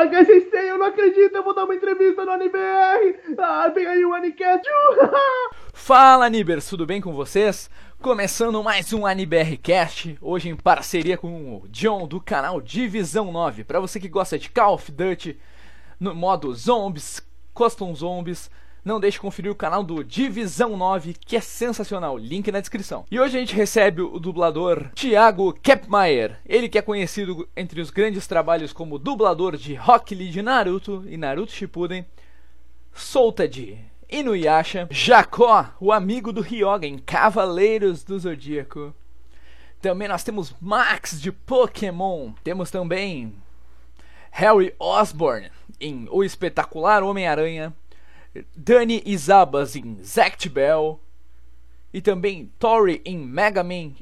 Ah, GCC, eu não acredito, eu vou dar uma entrevista no AniBR! Ah, vem aí o Anicast! Fala, Anibers, tudo bem com vocês? Começando mais um AniBR Cast, hoje em parceria com o John do canal Divisão 9. Para você que gosta de Call of Duty no modo Zombies, Custom Zombies, não deixe de conferir o canal do Divisão 9, que é sensacional, link na descrição. E hoje a gente recebe o dublador Thiago Kepmeier, ele que é conhecido entre os grandes trabalhos como dublador de Rock Lee de Naruto e Naruto Shippuden, Solta de Inuyasha, Jacó, o amigo do Ryoga em Cavaleiros do Zodíaco. Também nós temos Max de Pokémon, temos também Harry Osborn em O Espetacular Homem-Aranha, Dani Isabas em Zact Bell e também Tori em Mega Man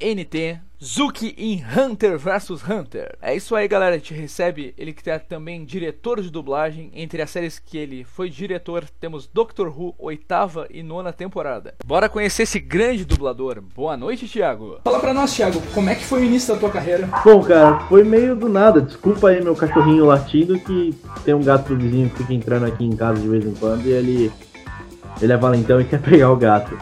NT, Zuki em Hunter vs Hunter. É isso aí, galera. A gente recebe ele que é também diretor de dublagem. Entre as séries que ele foi diretor, temos Doctor Who, oitava e nona temporada. Bora conhecer esse grande dublador. Boa noite, Thiago. Fala pra nós, Thiago, como é que foi o início da tua carreira? Bom, cara, foi meio do nada. Desculpa aí meu cachorrinho latindo que tem um gato do vizinho que fica entrando aqui em casa de vez em quando e ele. Ele é valentão e quer pegar o gato.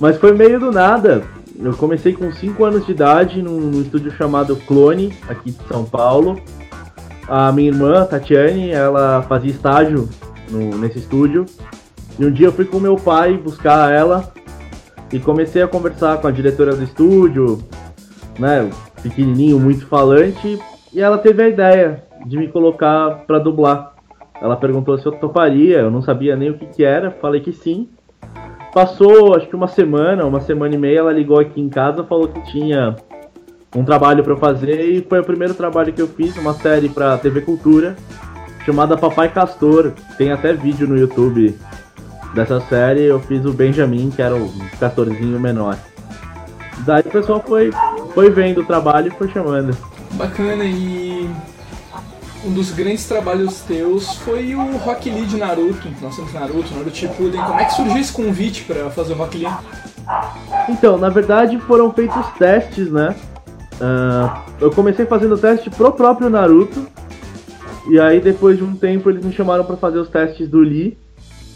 Mas foi meio do nada eu comecei com 5 anos de idade num, num, estúdio chamado Clone, aqui de São Paulo. A minha irmã, Tatiane, ela fazia estágio no, nesse estúdio. E um dia eu fui com meu pai buscar ela e comecei a conversar com a diretora do estúdio, né, pequenininho, muito falante, e ela teve a ideia de me colocar para dublar. Ela perguntou se eu toparia, eu não sabia nem o que, que era, falei que sim. Passou, acho que uma semana, uma semana e meia, ela ligou aqui em casa, falou que tinha um trabalho para fazer e foi o primeiro trabalho que eu fiz, uma série para TV Cultura chamada Papai Castor. Tem até vídeo no YouTube dessa série. Eu fiz o Benjamin, que era o castorzinho menor. Daí o pessoal foi, foi vendo o trabalho e foi chamando. Bacana, e um dos grandes trabalhos teus foi o Rock Lee de Naruto. Nós temos Naruto, Naruto Shippuden. Como é que surgiu esse convite para fazer o Rock Lee? Então, na verdade foram feitos testes, né? Uh, eu comecei fazendo teste pro próprio Naruto. E aí depois de um tempo eles me chamaram para fazer os testes do Lee.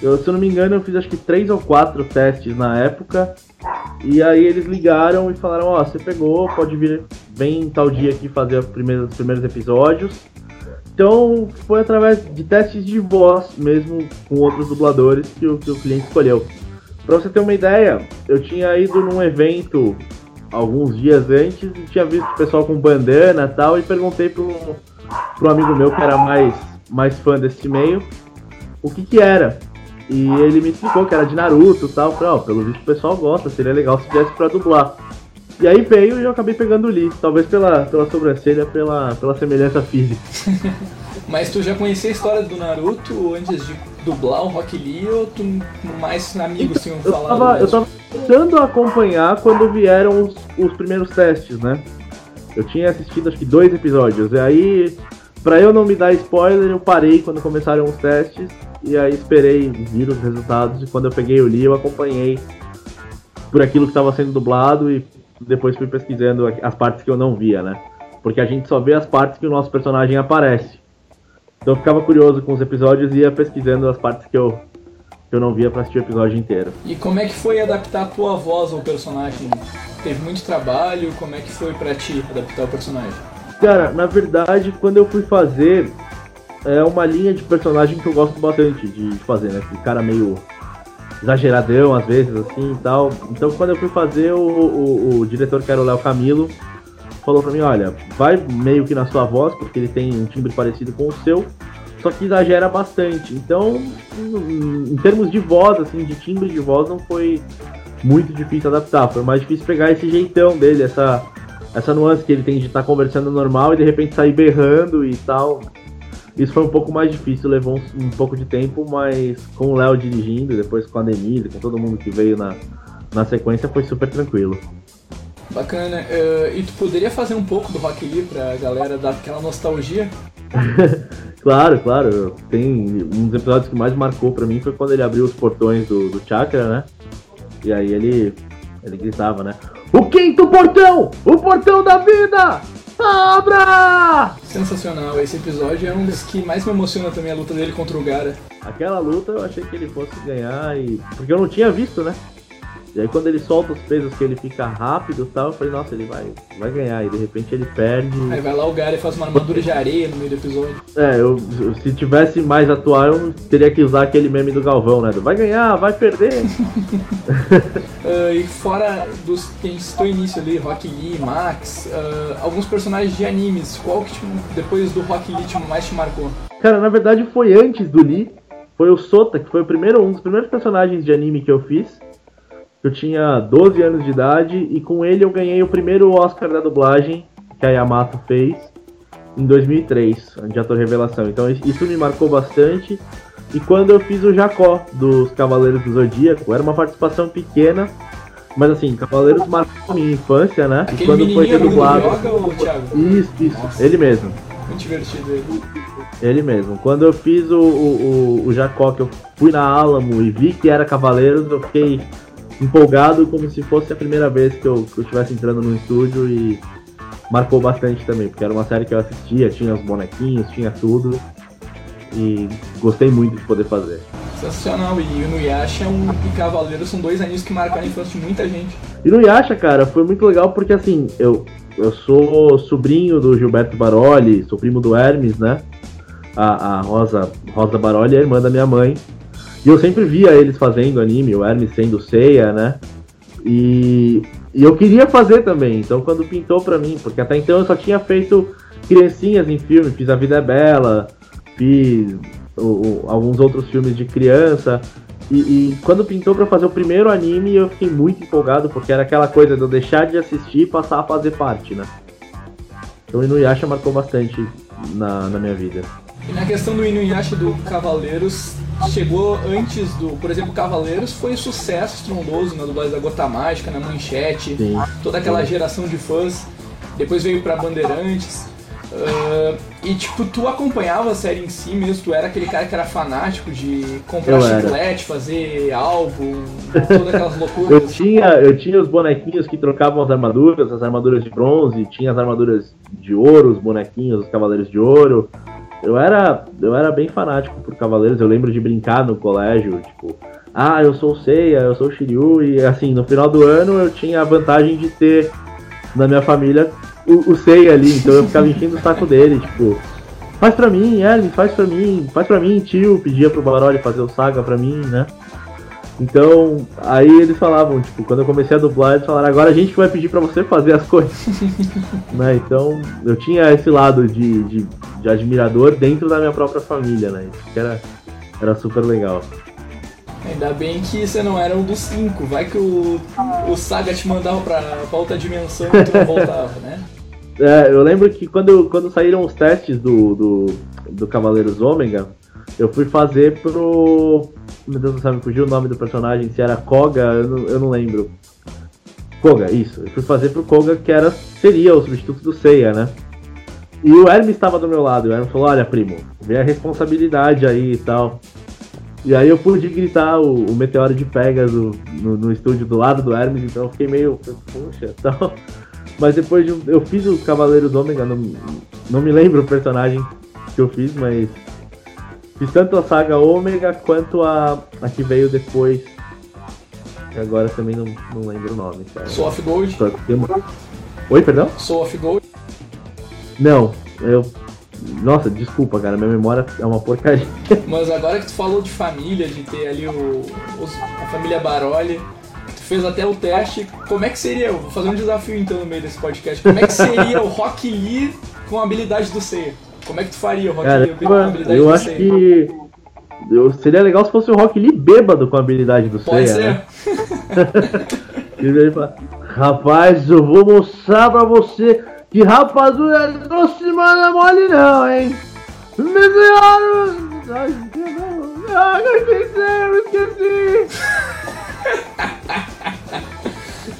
Eu, se eu não me engano, eu fiz acho que três ou quatro testes na época. E aí eles ligaram e falaram, ó, oh, você pegou, pode vir, vem tal dia aqui fazer os primeiros, os primeiros episódios. Então foi através de testes de voz mesmo com outros dubladores que o, que o cliente escolheu. Pra você ter uma ideia, eu tinha ido num evento alguns dias antes e tinha visto o pessoal com bandana e tal, e perguntei para um amigo meu que era mais, mais fã desse meio o que que era. E ele me explicou que era de Naruto e tal. Falei, oh, pelo visto o pessoal gosta, seria legal se tivesse pra dublar. E aí veio e eu acabei pegando o Lee, talvez pela, pela sobrancelha, pela, pela semelhança física. Mas tu já conhecia a história do Naruto antes de dublar o Rock Lee ou tu mais amigos tinham então, falado? Eu tava, eu tava tentando acompanhar quando vieram os, os primeiros testes, né? Eu tinha assistido acho que dois episódios, e aí, pra eu não me dar spoiler, eu parei quando começaram os testes, e aí esperei vir os resultados, e quando eu peguei o Lee, eu acompanhei por aquilo que estava sendo dublado e depois fui pesquisando as partes que eu não via, né? Porque a gente só vê as partes que o nosso personagem aparece. Então eu ficava curioso com os episódios e ia pesquisando as partes que eu, que eu não via pra assistir o episódio inteiro. E como é que foi adaptar a tua voz ao personagem? Teve muito trabalho? Como é que foi pra ti adaptar o personagem? Cara, na verdade, quando eu fui fazer, é uma linha de personagem que eu gosto bastante de fazer, né? Esse cara meio exageradão às vezes, assim e tal. Então quando eu fui fazer, o, o, o diretor, que era o Léo Camilo, falou pra mim, olha, vai meio que na sua voz, porque ele tem um timbre parecido com o seu, só que exagera bastante. Então, em termos de voz, assim, de timbre de voz, não foi muito difícil adaptar. Foi mais difícil pegar esse jeitão dele, essa, essa nuance que ele tem de estar tá conversando normal e de repente sair berrando e tal. Isso foi um pouco mais difícil, levou um, um pouco de tempo, mas com o Léo dirigindo, depois com a Denise, com todo mundo que veio na, na sequência, foi super tranquilo. Bacana. Uh, e tu poderia fazer um pouco do Rock Lee pra galera dar aquela nostalgia? claro, claro. Tem um dos episódios que mais marcou pra mim foi quando ele abriu os portões do, do Chakra, né? E aí ele, ele gritava, né? O quinto portão! O portão da vida! Sabra! Sensacional, esse episódio é um dos que mais me emociona também a luta dele contra o Gara. Aquela luta eu achei que ele fosse ganhar e. Porque eu não tinha visto, né? E aí quando ele solta os pesos que ele fica rápido e tal, eu falei, nossa, ele vai, vai ganhar. E de repente ele perde. Aí vai lá o Gara e faz uma armadura de areia no meio do episódio. É, eu, se tivesse mais atual, eu teria que usar aquele meme do Galvão, né? Do vai ganhar, vai perder. uh, e fora dos que a gente citou início ali, Rock Lee, Max, uh, alguns personagens de animes, qual que depois do Rock Lee mais te marcou? Cara, na verdade foi antes do Lee. Foi o Sota, que foi o primeiro, um dos primeiros personagens de anime que eu fiz. Eu tinha 12 anos de idade e com ele eu ganhei o primeiro Oscar da dublagem que a Yamato fez em 2003, de ator revelação. Então isso me marcou bastante. E quando eu fiz o Jacó dos Cavaleiros do Zodíaco, era uma participação pequena, mas assim, Cavaleiros marcou minha infância, né? Aquele e quando foi dublado. Yoga, isso, isso, Nossa. ele mesmo. Muito divertido ele. Ele mesmo. Quando eu fiz o, o, o, o Jacó, que eu fui na Alamo e vi que era Cavaleiros, eu fiquei empolgado como se fosse a primeira vez que eu, que eu estivesse entrando no estúdio e marcou bastante também, porque era uma série que eu assistia, tinha os bonequinhos, tinha tudo e gostei muito de poder fazer. Sensacional, e o Inuyasha um, e Cavaleiro são dois animes que marcaram a infância de muita gente. E Inuyasha, cara, foi muito legal porque assim, eu, eu sou sobrinho do Gilberto Baroli, sou primo do Hermes, né? A, a Rosa, Rosa Baroli é irmã da minha mãe. E eu sempre via eles fazendo anime, o Hermes sendo Seiya, né? E, e eu queria fazer também, então quando pintou pra mim, porque até então eu só tinha feito criancinhas em filme, fiz A Vida é Bela, fiz o, o, alguns outros filmes de criança. E, e quando pintou para fazer o primeiro anime, eu fiquei muito empolgado, porque era aquela coisa de eu deixar de assistir e passar a fazer parte, né? Então o Inuyasha marcou bastante na, na minha vida. E na questão do Inuyasha do Cavaleiros, chegou antes do. Por exemplo, Cavaleiros foi sucesso estrondoso na dublagem da Gota Mágica, na Manchete, Sim. toda aquela geração de fãs. Depois veio pra Bandeirantes. Uh, e tipo, tu acompanhava a série em si mesmo, tu era aquele cara que era fanático de comprar eu chiclete, fazer álbum, todas aquelas loucuras. eu, tinha, eu tinha os bonequinhos que trocavam as armaduras, as armaduras de bronze, tinha as armaduras de ouro, os bonequinhos, os cavaleiros de ouro. Eu era, eu era bem fanático por Cavaleiros, eu lembro de brincar no colégio, tipo, ah, eu sou o Seiya, eu sou o Shiryu, e assim, no final do ano eu tinha a vantagem de ter na minha família o, o Seiya ali, então eu ficava enchendo o saco dele, tipo, faz pra mim, Hermes, faz pra mim, faz pra mim, tio, pedia pro Baroli fazer o Saga pra mim, né? Então, aí eles falavam, tipo, quando eu comecei a dublar, eles falaram, agora a gente vai pedir para você fazer as coisas. né? Então, eu tinha esse lado de, de, de, admirador dentro da minha própria família, né? Isso que era, era super legal. Ainda bem que você não era um dos cinco. Vai que o, o Saga te mandava pra, pra outra dimensão e tu não voltava, né? É, eu lembro que quando, quando saíram os testes do, do, do Cavaleiros Ômega, eu fui fazer pro. Meu Deus do céu, me fugiu o nome do personagem, se era Koga, eu não, eu não lembro. Koga, isso. Eu fui fazer pro Koga que era, seria o substituto do Seiya, né? E o Hermes estava do meu lado. O Hermes falou: Olha, primo, vem a responsabilidade aí e tal. E aí eu pude gritar o, o Meteoro de Pegasus no, no, estúdio do lado do Hermes, então eu fiquei meio. Puxa, tal. Mas depois de, eu fiz o Cavaleiro do Ômega, não, não me lembro o personagem que eu fiz, mas Fiz tanto a saga Ômega quanto a, a que veio depois. Que agora também não, não lembro o nome. Cara. Soul of Gold? Oi, perdão? Soul of Gold? Não, eu. Nossa, desculpa, cara, minha memória é uma porcaria. Mas agora que tu falou de família, de ter ali o, a família Baroli, tu fez até o teste. Como é que seria? Vou fazer um desafio então no meio desse podcast. Como é que seria o Rock Lee com a habilidade do Seiya? Como é que tu faria o Rock Cara, Lee com a habilidade eu acho que eu, seria legal se fosse o Rock Lee bêbado com a habilidade do Pode Seiya, ser. Né? ele fala, rapaz, eu vou mostrar pra você que rapadura não se manda mole não, hein? Me senhora... Ah, eu esqueci, eu esqueci.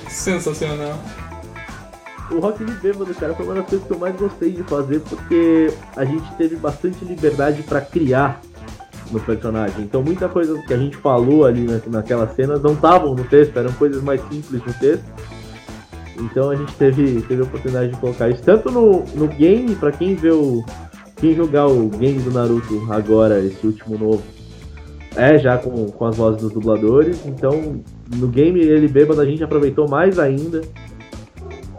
Sensacional o Rock Lee bêbado, cara, foi uma das coisas que eu mais gostei de fazer, porque a gente teve bastante liberdade para criar no personagem. Então muita coisa que a gente falou ali naquelas cenas não estavam no texto, eram coisas mais simples no texto. Então a gente teve, teve a oportunidade de colocar isso tanto no, no game, para quem vê o. Quem jogar o game do Naruto agora, esse último novo, é já com, com as vozes dos dubladores. Então no game ele bêbado a gente aproveitou mais ainda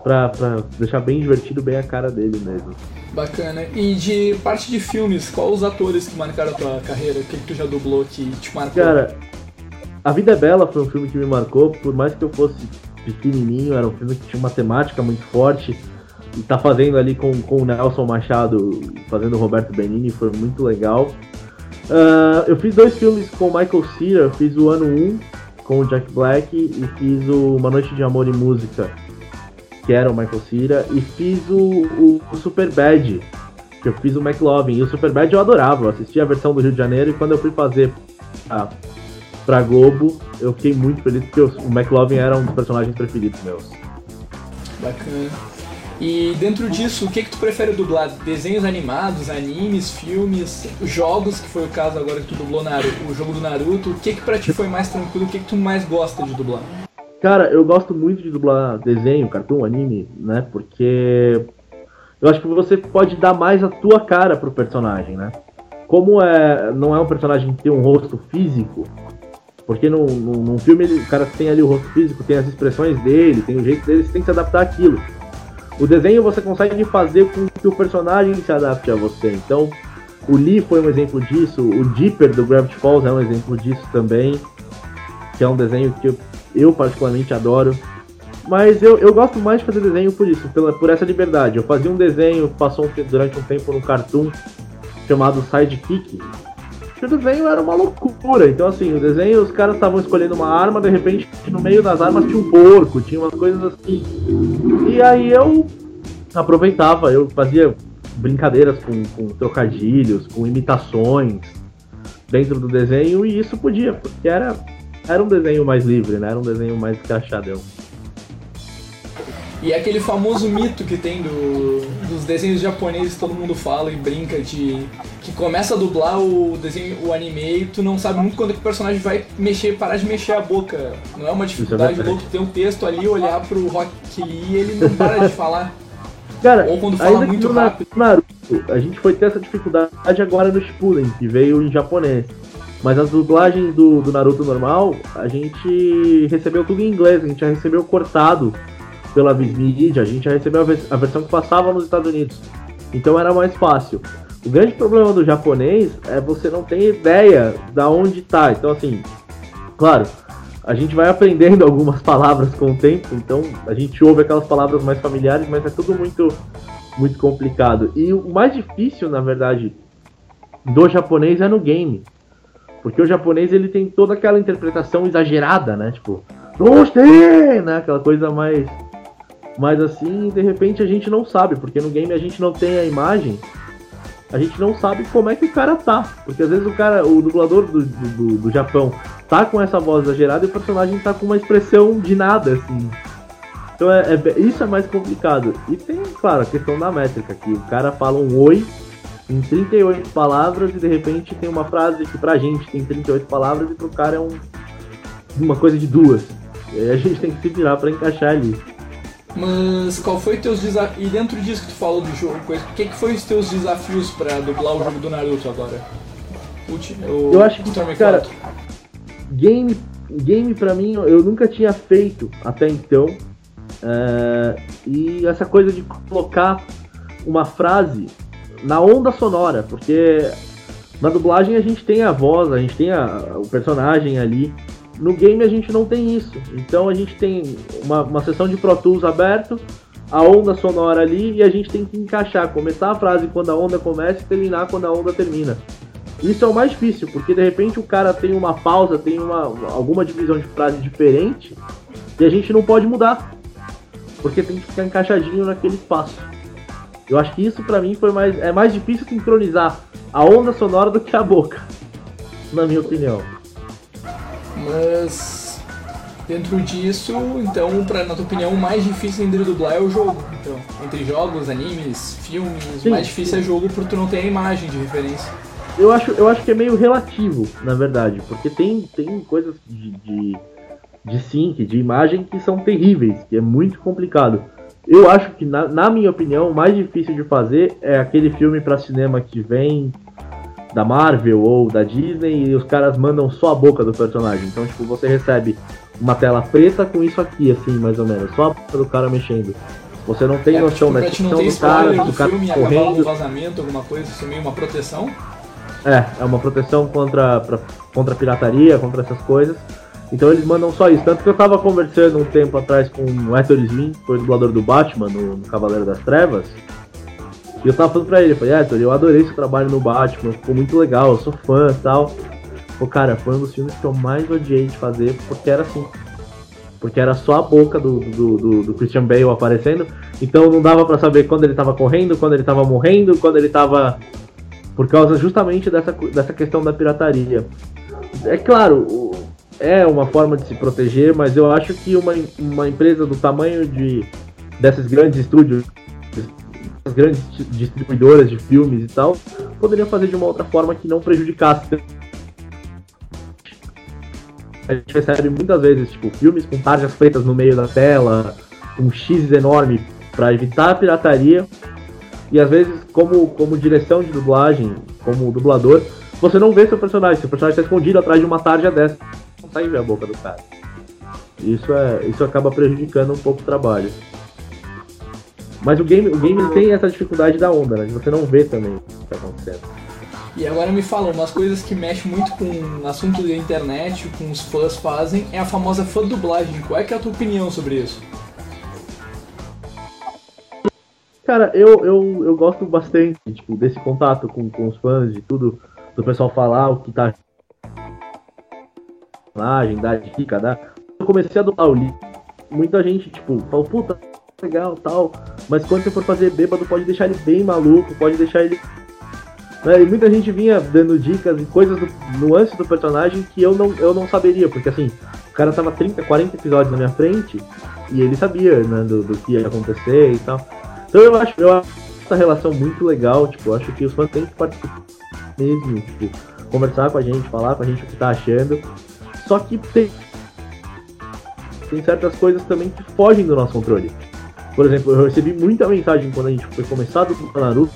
pra, pra deixar bem divertido, bem a cara dele mesmo. Bacana. E de parte de filmes, qual os atores que marcaram a tua carreira? O que, que tu já dublou que te marcou? Cara, A Vida é Bela foi um filme que me marcou, por mais que eu fosse pequenininho, era um filme que tinha uma temática muito forte. E tá fazendo ali com, com o Nelson Machado, fazendo o Roberto Benini, foi muito legal. Uh, eu fiz dois filmes com o Michael Cera, fiz o Ano 1 com o Jack Black e fiz o Uma Noite de Amor e Música, que era o Michael Cera, e fiz o, o, o Super Bad, que eu fiz o McLovin. E o Super Bad eu adorava, eu assisti a versão do Rio de Janeiro e quando eu fui fazer a, pra Globo, eu fiquei muito feliz porque o McLovin era um dos personagens preferidos meus. Bacana. E dentro disso, o que que tu prefere dublar? Desenhos animados, animes, filmes, jogos, que foi o caso agora que tu dublou Naruto, o jogo do Naruto. O que que pra ti foi mais tranquilo? O que que tu mais gosta de dublar? Cara, eu gosto muito de dublar desenho, cartoon, anime, né? Porque eu acho que você pode dar mais a tua cara pro personagem, né? Como é, não é um personagem que tem um rosto físico, porque num, num, filme ele, o cara tem ali o rosto físico, tem as expressões dele, tem o jeito dele, você tem que se adaptar àquilo. O desenho você consegue fazer com que o personagem se adapte a você. Então, o Lee foi um exemplo disso, o Dipper do Gravity Falls é um exemplo disso também, que é um desenho que eu, particularmente adoro. Mas eu, eu gosto mais de fazer desenho por isso, pela, por essa liberdade. Eu fazia um desenho, passou um, durante um tempo no Cartoon, chamado Sidekick, que o desenho era uma loucura. Então, assim, o desenho, os caras estavam escolhendo uma arma, de repente, no meio das armas tinha um porco, tinha umas coisas assim. E aí eu aproveitava, eu fazia brincadeiras com, com trocadilhos, com imitações dentro do desenho, e isso podia, porque era, era um desenho mais livre, né? Era um desenho mais encaixadão. E é aquele famoso mito que tem do, dos desenhos japoneses, todo mundo fala e brinca de que começa a dublar o desenho, o anime e tu não sabe muito quando é que o personagem vai mexer, parar de mexer a boca. Não é uma dificuldade, é ou tu ter um texto ali, olhar pro Rock Lee e ele não para de falar. Cara, Ou quando fala muito rápido. Naruto, a gente foi ter essa dificuldade agora no Shippuden, que veio em japonês. Mas as dublagens do, do Naruto normal, a gente recebeu tudo em inglês, a gente já recebeu cortado pela Vismedia, a gente já recebeu a, vers a versão que passava nos Estados Unidos. Então era mais fácil. O grande problema do japonês é você não ter ideia da onde tá. Então assim, claro, a gente vai aprendendo algumas palavras com o tempo, então a gente ouve aquelas palavras mais familiares, mas é tudo muito muito complicado. E o mais difícil, na verdade, do japonês é no game. Porque o japonês ele tem toda aquela interpretação exagerada, né? Tipo, gostei, né? Aquela coisa mais mais assim, de repente a gente não sabe, porque no game a gente não tem a imagem, a gente não sabe como é que o cara tá. Porque às vezes o cara, o dublador do, do, do Japão, tá com essa voz exagerada e o personagem tá com uma expressão de nada, assim. Então é, é, isso é mais complicado. E tem, claro, a questão da métrica, que o cara fala um oi em 38 palavras e de repente tem uma frase que pra gente tem 38 palavras e pro cara é um, uma coisa de duas. E aí a gente tem que se virar pra encaixar ali. Mas qual foi teus desafios? E dentro disso que tu falou do jogo, o que, que foi os teus desafios para dublar o jogo do Naruto agora? O, o, eu acho que, cara, game, game pra mim eu nunca tinha feito até então. Uh, e essa coisa de colocar uma frase na onda sonora, porque na dublagem a gente tem a voz, a gente tem a, o personagem ali. No game a gente não tem isso. Então a gente tem uma, uma sessão de Pro Tools aberto, a onda sonora ali e a gente tem que encaixar, começar a frase quando a onda começa e terminar quando a onda termina. Isso é o mais difícil, porque de repente o cara tem uma pausa, tem uma, alguma divisão de frase diferente e a gente não pode mudar, porque tem que ficar encaixadinho naquele espaço. Eu acho que isso para mim foi mais é mais difícil sincronizar a onda sonora do que a boca, na minha opinião. Mas dentro disso, então, pra, na tua opinião, o mais difícil entre dublar é o jogo. Então, entre jogos, animes, filmes, sim, o mais difícil sim. é jogo porque tu não tem a imagem de referência. Eu acho, eu acho que é meio relativo, na verdade, porque tem, tem coisas de, de de sync, de imagem que são terríveis, que é muito complicado. Eu acho que, na, na minha opinião, o mais difícil de fazer é aquele filme para cinema que vem da Marvel ou da Disney e os caras mandam só a boca do personagem. Então, tipo, você recebe uma tela preta com isso aqui, assim, mais ou menos, só a boca do cara mexendo. Você não tem é, noção tipo, da expressão do cara, do, do cara filme, correndo. Um vazamento, alguma coisa, isso meio uma proteção? É, é uma proteção contra, pra, contra pirataria, contra essas coisas. Então eles mandam só isso. Tanto que eu tava conversando um tempo atrás com o Hector Slim, que foi o dublador do Batman no, no Cavaleiro das Trevas. E eu tava falando pra ele, falei, Hector, eu adorei seu trabalho no Batman, ficou muito legal, eu sou fã e tal. Pô, cara, foi um dos filmes que eu mais odiei de fazer, porque era assim. Porque era só a boca do, do, do, do Christian Bale aparecendo, então não dava para saber quando ele tava correndo, quando ele tava morrendo, quando ele tava. Por causa justamente dessa, dessa questão da pirataria. É claro, é uma forma de se proteger, mas eu acho que uma, uma empresa do tamanho de desses grandes estúdios, as grandes distribuidoras de filmes e tal, poderia fazer de uma outra forma que não prejudicasse. A gente recebe muitas vezes tipo filmes com tarjas pretas no meio da tela, um X enorme para evitar a pirataria. E às vezes, como, como direção de dublagem, como dublador, você não vê seu personagem, seu personagem está escondido atrás de uma tarja dessa consegue ver a boca do cara. Isso, é, isso acaba prejudicando um pouco o trabalho. Mas o game, o game tem essa dificuldade da onda, né? Você não vê também o que está acontecendo. E agora me fala, umas coisas que mexem muito com assunto da internet, com os fãs fazem, é a famosa fã dublagem. Qual é, que é a tua opinião sobre isso? Cara, eu, eu, eu gosto bastante tipo, desse contato com, com os fãs, de tudo, do pessoal falar o que tá personagem, dar dica, dar. Eu comecei a dublar o livro. Muita gente, tipo, falou, puta, legal tal. Mas quando você for fazer bêbado, pode deixar ele bem maluco, pode deixar ele. Né? E muita gente vinha dando dicas e coisas, do, nuances do personagem que eu não, eu não saberia, porque assim, o cara tava 30, 40 episódios na minha frente e ele sabia, né, do, do que ia acontecer e tal. Então eu acho, eu acho essa relação muito legal, tipo, acho que os fãs têm que participar mesmo, tipo, conversar com a gente, falar com a gente o que tá achando. Só que tem, tem certas coisas também que fogem do nosso controle. Por exemplo, eu recebi muita mensagem quando a gente foi começar do Naruto,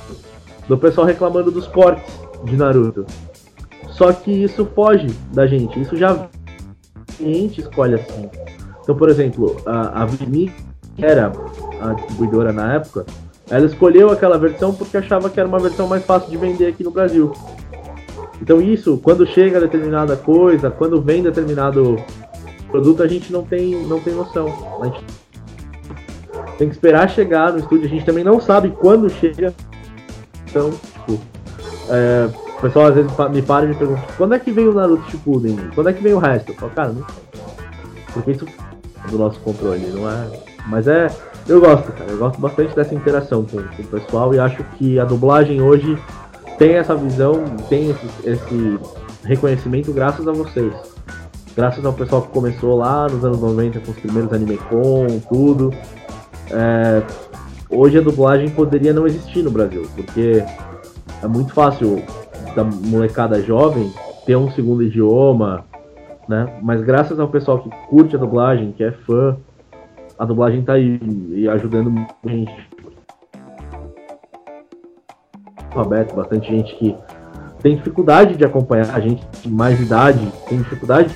do pessoal reclamando dos cortes de Naruto. Só que isso foge da gente, isso já a gente escolhe assim. Então, por exemplo, a, a Vini, que era a distribuidora na época, ela escolheu aquela versão porque achava que era uma versão mais fácil de vender aqui no Brasil. Então isso, quando chega determinada coisa, quando vem determinado produto, a gente não tem, não tem noção. A gente tem que esperar chegar no estúdio, a gente também não sabe quando chega. Então, tipo, é, o pessoal às vezes me para e me pergunta, quando é que vem o Naruto Shippuden? Quando é que vem o resto? Eu falo, cara, não sei. Porque isso é do nosso controle, não é? Mas é, eu gosto, cara, eu gosto bastante dessa interação com, com o pessoal e acho que a dublagem hoje tem essa visão, tem esse, esse reconhecimento graças a vocês. Graças ao pessoal que começou lá nos anos 90 com os primeiros anime com, tudo. É, hoje a dublagem poderia não existir no Brasil, porque é muito fácil da molecada jovem ter um segundo idioma, né? Mas graças ao pessoal que curte a dublagem, que é fã, a dublagem tá aí e ajudando muita gente alfabeto, bastante gente que tem dificuldade de acompanhar, a gente de mais idade tem dificuldade.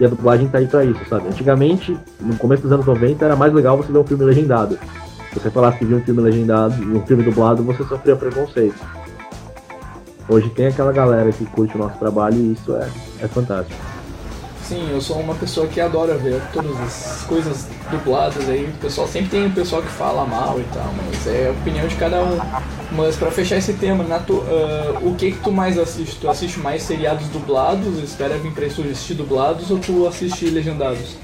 E a dublagem tá aí pra isso, sabe? Antigamente, no começo dos anos 90, era mais legal você ver um filme legendado. Se você falasse que viu um filme legendado, um filme dublado, você sofria preconceito. Hoje tem aquela galera que curte o nosso trabalho e isso é, é fantástico. Sim, eu sou uma pessoa que adora ver todas as coisas dubladas aí. O pessoal sempre tem um pessoal que fala mal e tal, mas é a opinião de cada um. Mas para fechar esse tema, Nato, uh, o que que tu mais assiste? Tu assiste mais seriados dublados? Espera vir pra assistir dublados ou tu assiste legendados?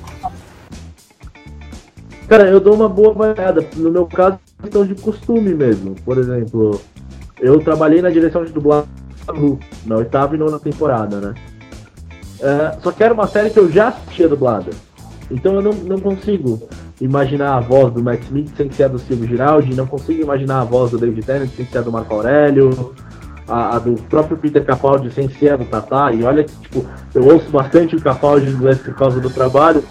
Cara, eu dou uma boa variada. No meu caso, é questão de costume mesmo. Por exemplo, eu trabalhei na direção de dublagem na oitava e nona temporada, né? Uh, só que era uma série que eu já assistia dublada. Então eu não, não consigo imaginar a voz do Matt Smith sem ser a do Silvio Giraldi, não consigo imaginar a voz do David Tennant sem ser a do Marco Aurélio. a, a, do próprio Peter Capaldi sem ser a do Tatá, e olha que, tipo, eu ouço bastante o Capaldi inglês por causa do trabalho,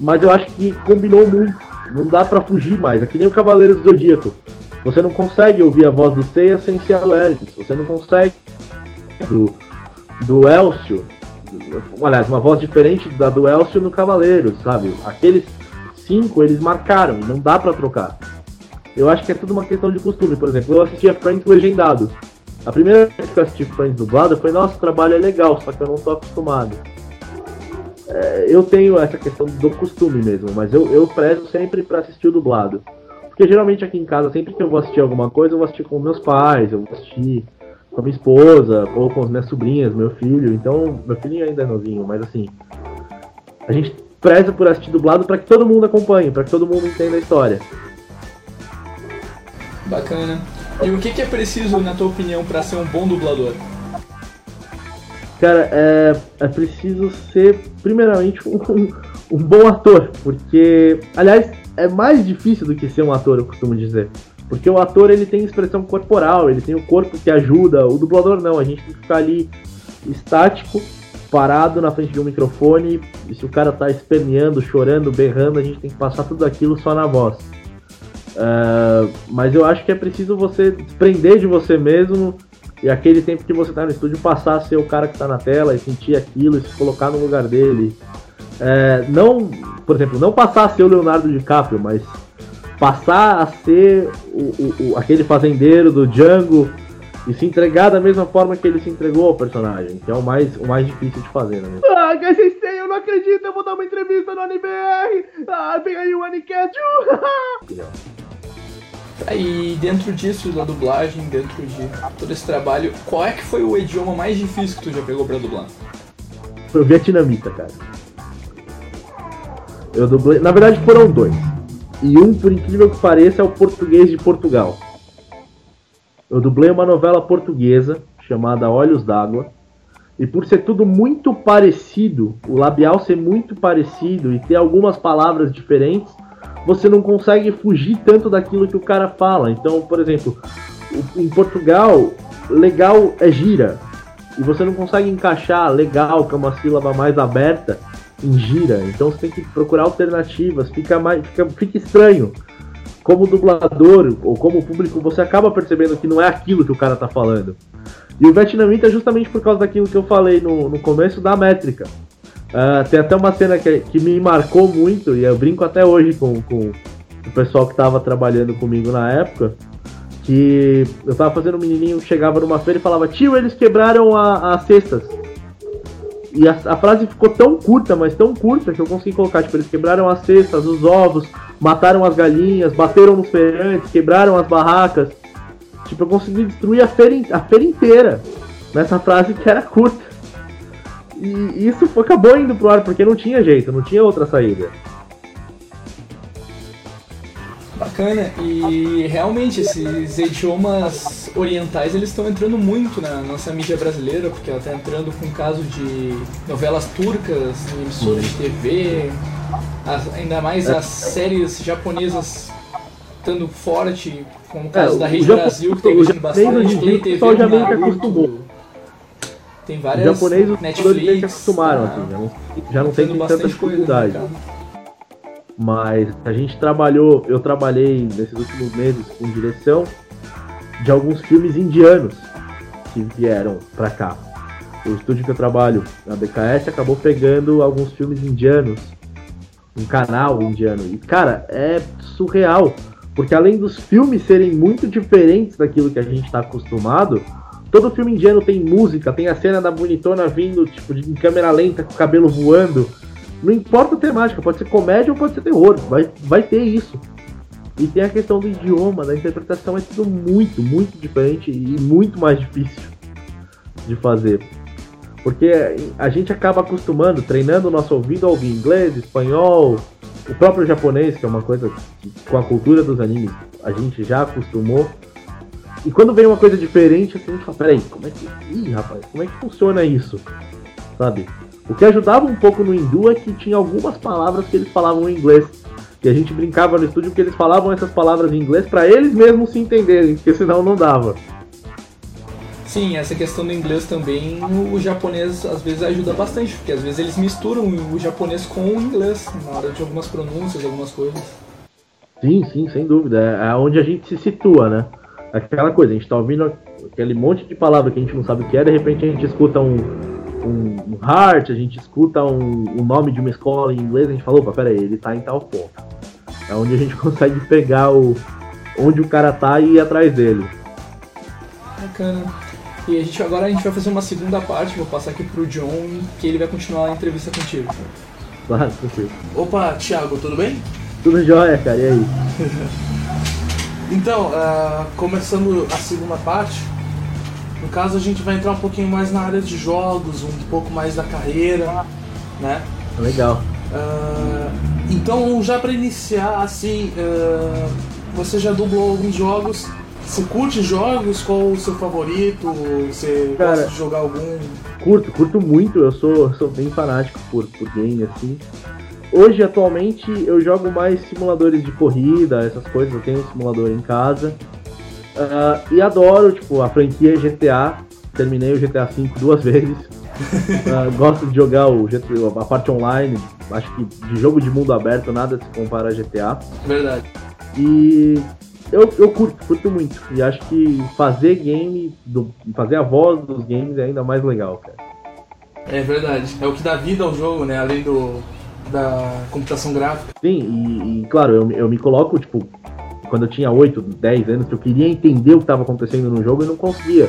mas eu acho que combinou muito, não dá para fugir mais, é que nem o Cavaleiro do Zodíaco. Você não consegue ouvir a voz do Seiya sem ser a Legends, você não consegue do, do Elcio, aliás, uma voz diferente da do Elcio no Cavaleiro, sabe? Aqueles cinco, eles marcaram, não dá para trocar. Eu acho que é tudo uma questão de costume. Por exemplo, eu assistia Friends legendado. A primeira vez que eu assisti Friends dublado foi, nossa, o trabalho é legal, só que eu não tô acostumado. É, eu tenho essa questão do costume mesmo, mas eu, eu prezo sempre para assistir o dublado. Porque geralmente aqui em casa, sempre que eu vou assistir alguma coisa, eu vou assistir com meus pais, eu vou assistir com a minha esposa, ou com as minhas sobrinhas, meu filho. Então, meu filhinho ainda é novinho, mas assim, a gente preza por assistir dublado para que todo mundo acompanhe, para que todo mundo entenda a história. Bacana. E o que, que é preciso, na tua opinião, para ser um bom dublador? Cara, é, é preciso ser, primeiramente, um, um bom ator, porque, aliás, é mais difícil do que ser um ator, eu costumo dizer. Porque o ator ele tem expressão corporal, ele tem o corpo que ajuda, o dublador não, a gente tem que ficar ali estático, parado na frente de um microfone, e se o cara tá esperneando, chorando, berrando, a gente tem que passar tudo aquilo só na voz. Uh, mas eu acho que é preciso você desprender de você mesmo e aquele tempo que você está no estúdio passar a ser o cara que está na tela e sentir aquilo e se colocar no lugar dele. É, não, por exemplo, não passar a ser o Leonardo DiCaprio, mas passar a ser o, o, o, aquele fazendeiro do Django e se entregar da mesma forma que ele se entregou ao personagem, que é o mais, o mais difícil de fazer, né? Ah, Sensei, eu não acredito, eu vou dar uma entrevista no AniBR! Ah, vem aí o Anicat! Aí dentro disso, da dublagem, dentro de todo esse trabalho, qual é que foi o idioma mais difícil que tu já pegou pra dublar? Foi o vietnamita, cara. Eu dublei. Na verdade foram dois. E um, por incrível que pareça, é o português de Portugal. Eu dublei uma novela portuguesa chamada Olhos d'Água. E por ser tudo muito parecido, o labial ser muito parecido e ter algumas palavras diferentes, você não consegue fugir tanto daquilo que o cara fala. Então, por exemplo, em Portugal, legal é gira. E você não consegue encaixar legal, que é uma sílaba mais aberta, em gira. Então você tem que procurar alternativas, fica, mais, fica, fica estranho. Como dublador ou como público, você acaba percebendo que não é aquilo que o cara tá falando. E o vietnamita é justamente por causa daquilo que eu falei no, no começo da métrica. Uh, tem até uma cena que, que me marcou muito, e eu brinco até hoje com, com o pessoal que estava trabalhando comigo na época, que eu estava fazendo um menininho chegava numa feira e falava, tio, eles quebraram as cestas. E a, a, frase ficou tão curta, mas tão curta, que eu consegui colocar, tipo, eles quebraram as cestas, os ovos, mataram as galinhas, bateram nos feirantes, quebraram as barracas. Tipo, eu consegui destruir a feira, a feira inteira nessa frase que era curta. E isso acabou indo pro ar porque não tinha jeito, não tinha outra saída. Bacana, e realmente esses idiomas orientais eles estão entrando muito na nossa mídia brasileira, porque ela está entrando com o caso de novelas turcas, emissoras de TV, as, ainda mais as séries japonesas estando forte, como o caso é, da Rede Brasil, que tem investindo bastante, tem TV já meio que acostumou. Tem várias. Os japoneses Netflix, que acostumaram, tá, assim, já não, já não tem tanta dificuldade. Mas a gente trabalhou, eu trabalhei nesses últimos meses com direção de alguns filmes indianos que vieram pra cá. O estúdio que eu trabalho, a BKS, acabou pegando alguns filmes indianos, um canal indiano. E cara, é surreal, porque além dos filmes serem muito diferentes daquilo que a gente está acostumado, Todo filme indiano tem música, tem a cena da bonitona vindo, tipo, de, câmera lenta, com o cabelo voando. Não importa a temática, pode ser comédia ou pode ser terror, vai, vai ter isso. E tem a questão do idioma, da interpretação, é tudo muito, muito diferente e muito mais difícil de fazer. Porque a gente acaba acostumando, treinando o nosso ouvido a ouvir inglês, espanhol, o próprio japonês, que é uma coisa que, com a cultura dos animes a gente já acostumou. E quando vem uma coisa diferente, a gente fala, peraí, como é que. Ih, rapaz, como é que funciona isso? Sabe? O que ajudava um pouco no hindu é que tinha algumas palavras que eles falavam em inglês. E a gente brincava no estúdio que eles falavam essas palavras em inglês para eles mesmos se entenderem, porque senão não dava. Sim, essa questão do inglês também, o japonês às vezes ajuda bastante, porque às vezes eles misturam o japonês com o inglês na hora de algumas pronúncias, algumas coisas. Sim, sim, sem dúvida. É onde a gente se situa, né? Aquela coisa, a gente tá ouvindo aquele monte de palavra que a gente não sabe o que é, de repente a gente escuta um, um, um heart, a gente escuta um, um, nome de uma escola em inglês, a gente fala, opa, peraí, ele tá em tal ponto. É onde a gente consegue pegar o onde o cara tá e ir atrás dele. Bacana. E a gente, agora a gente vai fazer uma segunda parte, vou passar aqui pro John, que ele vai continuar a entrevista contigo. Claro, tranquilo. Opa, Thiago, tudo bem? Tudo jóia, cara, e aí? então, uh, começando a segunda parte, no caso a gente vai entrar um pouquinho mais na área de jogos, um pouco mais da carreira, né? Legal. Uh, então, já para iniciar, assim, uh, você já dublou alguns jogos você curte jogos? Qual o seu favorito? Você Cara, gosta de jogar algum? Curto, curto muito. Eu sou, sou bem fanático por, por game, assim. Hoje, atualmente, eu jogo mais simuladores de corrida, essas coisas. Eu tenho um simulador em casa. Uh, e adoro, tipo, a franquia GTA. Terminei o GTA V duas vezes. Uh, gosto de jogar o GTA, a parte online. Acho que de jogo de mundo aberto nada se compara a GTA. Verdade. E eu, eu curto, curto muito. E acho que fazer game, do, fazer a voz dos games é ainda mais legal, cara. É verdade. É o que dá vida ao jogo, né? Além do, da computação gráfica. Sim, e, e claro, eu, eu me coloco, tipo, quando eu tinha 8, 10 anos, que eu queria entender o que estava acontecendo no jogo e não conseguia.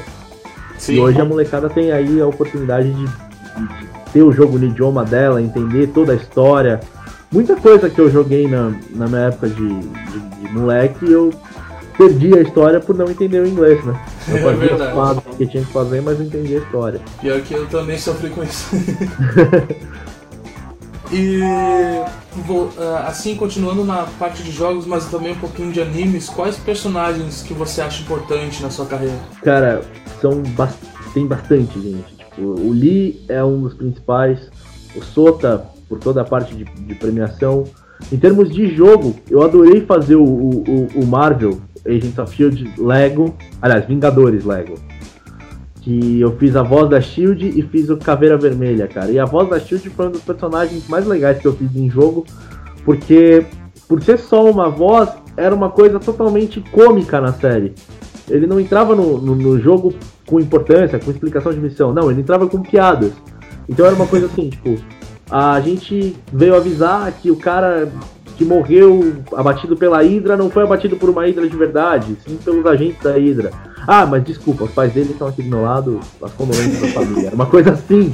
Sim. E hoje a molecada tem aí a oportunidade de, de ter o jogo no idioma dela, entender toda a história. Muita coisa que eu joguei na, na minha época de, de, de moleque, eu perdi a história por não entender o inglês, né? Eu é fazia é os que tinha que fazer, mas não entendia a história. Pior que eu também sofri com isso. e vou, ah, assim, continuando na parte de jogos, mas também um pouquinho de animes, quais personagens que você acha importante na sua carreira? Cara, são ba tem bastante, gente. Tipo, o Lee é um dos principais, o Sota, por toda a parte de, de premiação. Em termos de jogo, eu adorei fazer o, o, o Marvel, Agents of Shield Lego, aliás, Vingadores Lego. Que eu fiz a voz da Shield e fiz o Caveira Vermelha, cara. E a voz da Shield foi um dos personagens mais legais que eu fiz em jogo, porque por ser só uma voz, era uma coisa totalmente cômica na série. Ele não entrava no, no, no jogo com importância, com explicação de missão, não, ele entrava com piadas. Então era uma coisa assim, tipo, a gente veio avisar que o cara que morreu abatido pela Hydra não foi abatido por uma Hydra de verdade, sim pelos agentes da Hydra. Ah, mas desculpa, os pais dele estão aqui do meu lado, as condolências da família. Era uma coisa assim.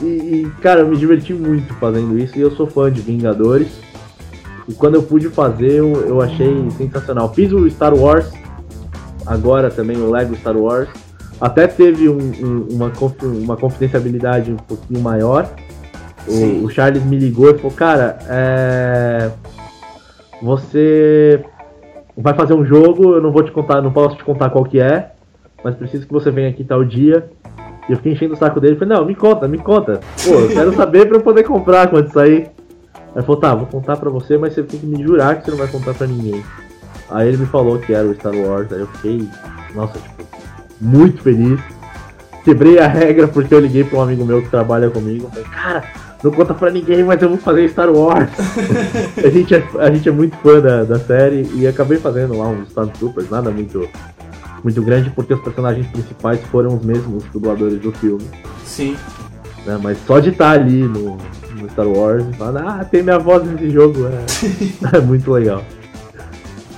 E, e, cara, eu me diverti muito fazendo isso e eu sou fã de Vingadores. E quando eu pude fazer, eu, eu achei sensacional. Fiz o Star Wars, agora também o Lego Star Wars. Até teve um, um, uma, uma confidencialidade um pouquinho maior o, o, Charles me ligou e falou, cara, é... você vai fazer um jogo, eu não vou te contar, não posso te contar qual que é, mas preciso que você venha aqui tal dia. E eu fiquei enchendo o saco dele e falei, não, me conta, me conta. Pô, eu quero saber pra eu poder comprar quando sair. Aí falou, tá, vou contar pra você, mas você tem que me jurar que você não vai contar pra ninguém. Aí ele me falou que era o Star Wars, aí eu fiquei, nossa, tipo, muito feliz. Quebrei a regra porque eu liguei pra um amigo meu que trabalha comigo. Falei, cara, não conta pra ninguém, mas eu vou fazer Star Wars. a, gente é, a gente é muito fã da, da série e acabei fazendo lá uns Stormtroopers, nada muito, muito grande, porque os personagens principais foram os mesmos dubladores do filme. Sim. Né, mas só de estar ali no, no Star Wars e falar, ah, tem minha voz nesse jogo, é, é muito legal.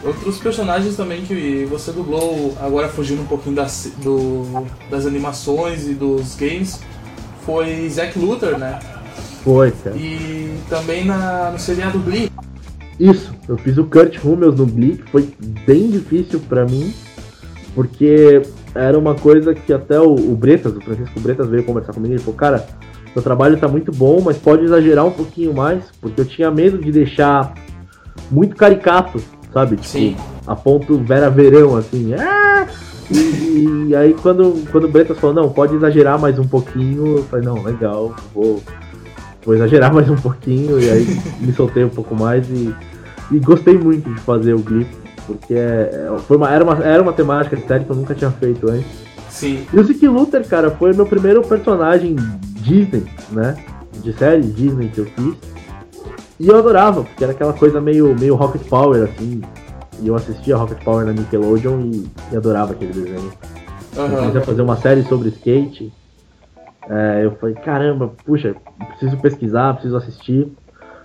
Outros personagens também que você dublou, agora fugindo um pouquinho das, do, das animações e dos games, foi Zack Luthor, né? Foi, cara. E também na, no seriado Glee. Isso, eu fiz o Kurt Rummels no Glee, que foi bem difícil para mim, porque era uma coisa que até o, o, Bretas, o Francisco Bretas veio conversar comigo e falou, cara, seu trabalho tá muito bom, mas pode exagerar um pouquinho mais, porque eu tinha medo de deixar muito caricato, sabe? Tipo, Sim. a ponto Vera Verão, assim. Ah! E, e, aí quando, quando o Bretas falou, não, pode exagerar mais um pouquinho, eu falei, não, legal, vou, vou exagerar mais um pouquinho, e aí me soltei um pouco mais e, e gostei muito de fazer o Glee, porque é, é, foi uma, era, uma, era uma temática de série que eu nunca tinha feito antes. Sim. E o Zeke Luther, cara, foi meu primeiro personagem Disney, né? De série Disney que eu fiz. E eu adorava, porque era aquela coisa meio, meio Rocket Power, assim. E eu assistia Rocket Power na Nickelodeon e, e adorava aquele desenho. Eu queria fazer uma série sobre skate. É, eu falei, caramba, puxa, preciso pesquisar, preciso assistir.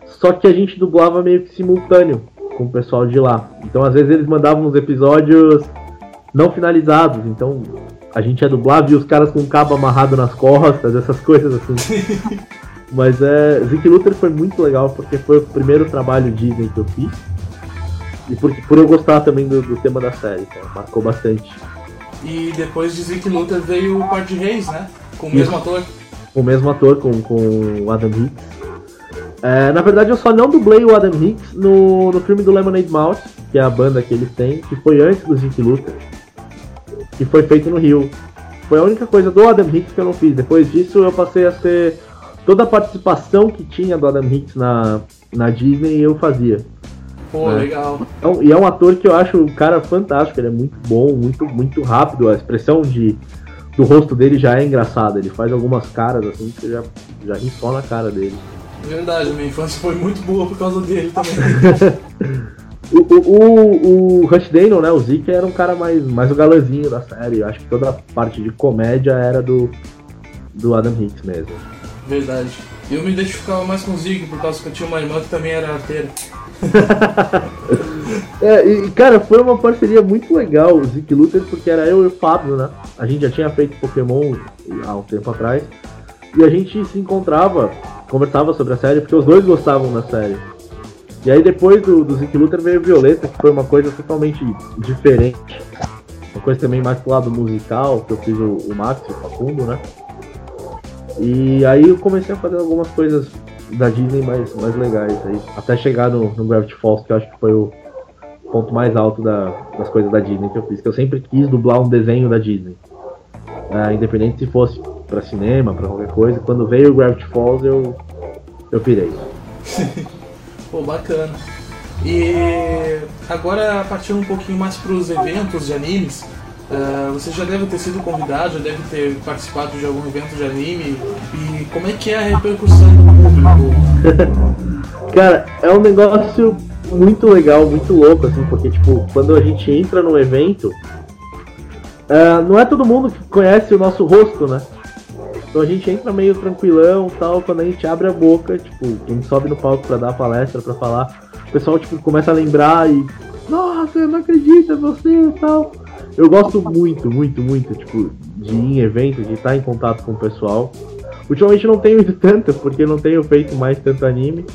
Só que a gente dublava meio que simultâneo com o pessoal de lá. Então às vezes eles mandavam uns episódios não finalizados. Então a gente ia dublar, via os caras com o cabo amarrado nas costas, essas coisas assim. Mas é. Zeke Luther foi muito legal porque foi o primeiro trabalho Disney que eu fiz. E por, por eu gostar também do, do tema da série, cara. Marcou bastante. E depois de Zeke Luther veio o Par de Reis, né? Com o mesmo ator. Com o mesmo ator, com, com o Adam Hicks. É, na verdade, eu só não dublei o Adam Hicks no, no filme do Lemonade Mouth, que é a banda que eles têm, que foi antes do Zeke Luther, que foi feito no Rio. Foi a única coisa do Adam Hicks que eu não fiz. Depois disso, eu passei a ser. Toda a participação que tinha do Adam Hicks na, na Disney, eu fazia. Pô, É. legal. É e é um ator que eu acho um cara fantástico, ele é muito bom, muito, muito rápido. A expressão de, do rosto dele já é engraçada. Ele faz algumas caras assim que você já, já ri só na cara dele. Verdade, minha infância foi muito boa por causa dele também. O, o, o, o Rush Daniel, né? O Zeke era um cara mais, mais o galãzinho da série. Eu acho que toda a parte de comédia era do, do Adam Hicks mesmo. Verdade. Eu me identificava mais com o Zig por causa que eu tinha uma irmã que também era arteira. É, e cara, foi uma parceria muito legal o Zeke Luther, porque era eu e o Fábio, né? A gente já tinha feito Pokémon há um tempo atrás. E a gente se encontrava, conversava sobre a série, porque os dois gostavam da série. E aí depois do, do Zeke Luther veio Violeta, que foi uma coisa totalmente diferente. Uma coisa também mais pro lado musical, que eu fiz o, o Max, o Facundo, né? E aí eu comecei a fazer algumas coisas da Disney mais, mais legais aí. Até chegar no, no Gravity Falls, que eu acho que foi o ponto mais alto da- das coisas da Disney que eu fiz. Que eu sempre quis dublar um desenho da Disney. É, independente se fosse pra cinema, pra qualquer coisa. Quando veio o Gravity Falls, eu, eu pirei. Pô, bacana. E agora partindo um pouquinho mais para os eventos de animes, eh, você já deve ter sido convidado, já deve ter participado de algum evento de anime. E como é que é a repercussão do público? Cara, é um negócio muito legal, muito louco, assim, porque, tipo, quando a gente entra num evento, é, não é todo mundo que conhece o nosso rosto, né? Então a gente entra meio tranquilão tal, quando a gente abre a boca, tipo, a gente sobe no palco pra dar a palestra, pra falar, o pessoal, tipo, começa a lembrar e. Nossa, eu não acredito, é você e tal. Eu gosto muito, muito, muito, tipo, de ir em evento, de estar em contato com o pessoal. Ultimamente não tenho ido tanto, porque não tenho feito mais tanto anime.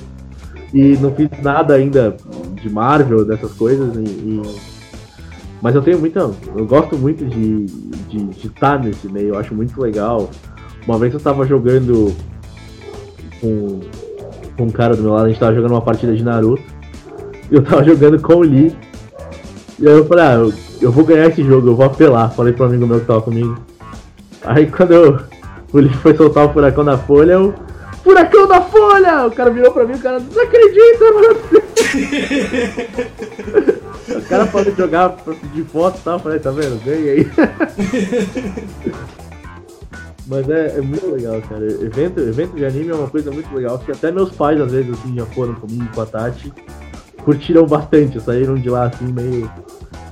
E não fiz nada ainda de Marvel, dessas coisas. E, e- Mas eu tenho muita. Eu gosto muito de de, de estar nesse meio, eu acho muito legal. Uma vez eu tava jogando com, com um cara do meu lado, a gente tava jogando uma partida de Naruto. E eu tava jogando com o Lee. E aí eu falei, ah, eu, eu vou ganhar esse jogo, eu vou apelar. Falei pro amigo meu que tava comigo. Aí quando eu, o Lee foi soltar o furacão da folha, eu. Furacão da folha! O cara virou pra mim, o cara, não acredita, mano! o cara pode jogar pra pedir foto e tal, eu falei, tá vendo? Ganhei. Mas é, é muito legal, cara. Evento, evento de anime é uma coisa muito legal, que até meus pais, às vezes, assim, já foram comigo com a Tati, curtiram bastante, saíram de lá, assim, meio...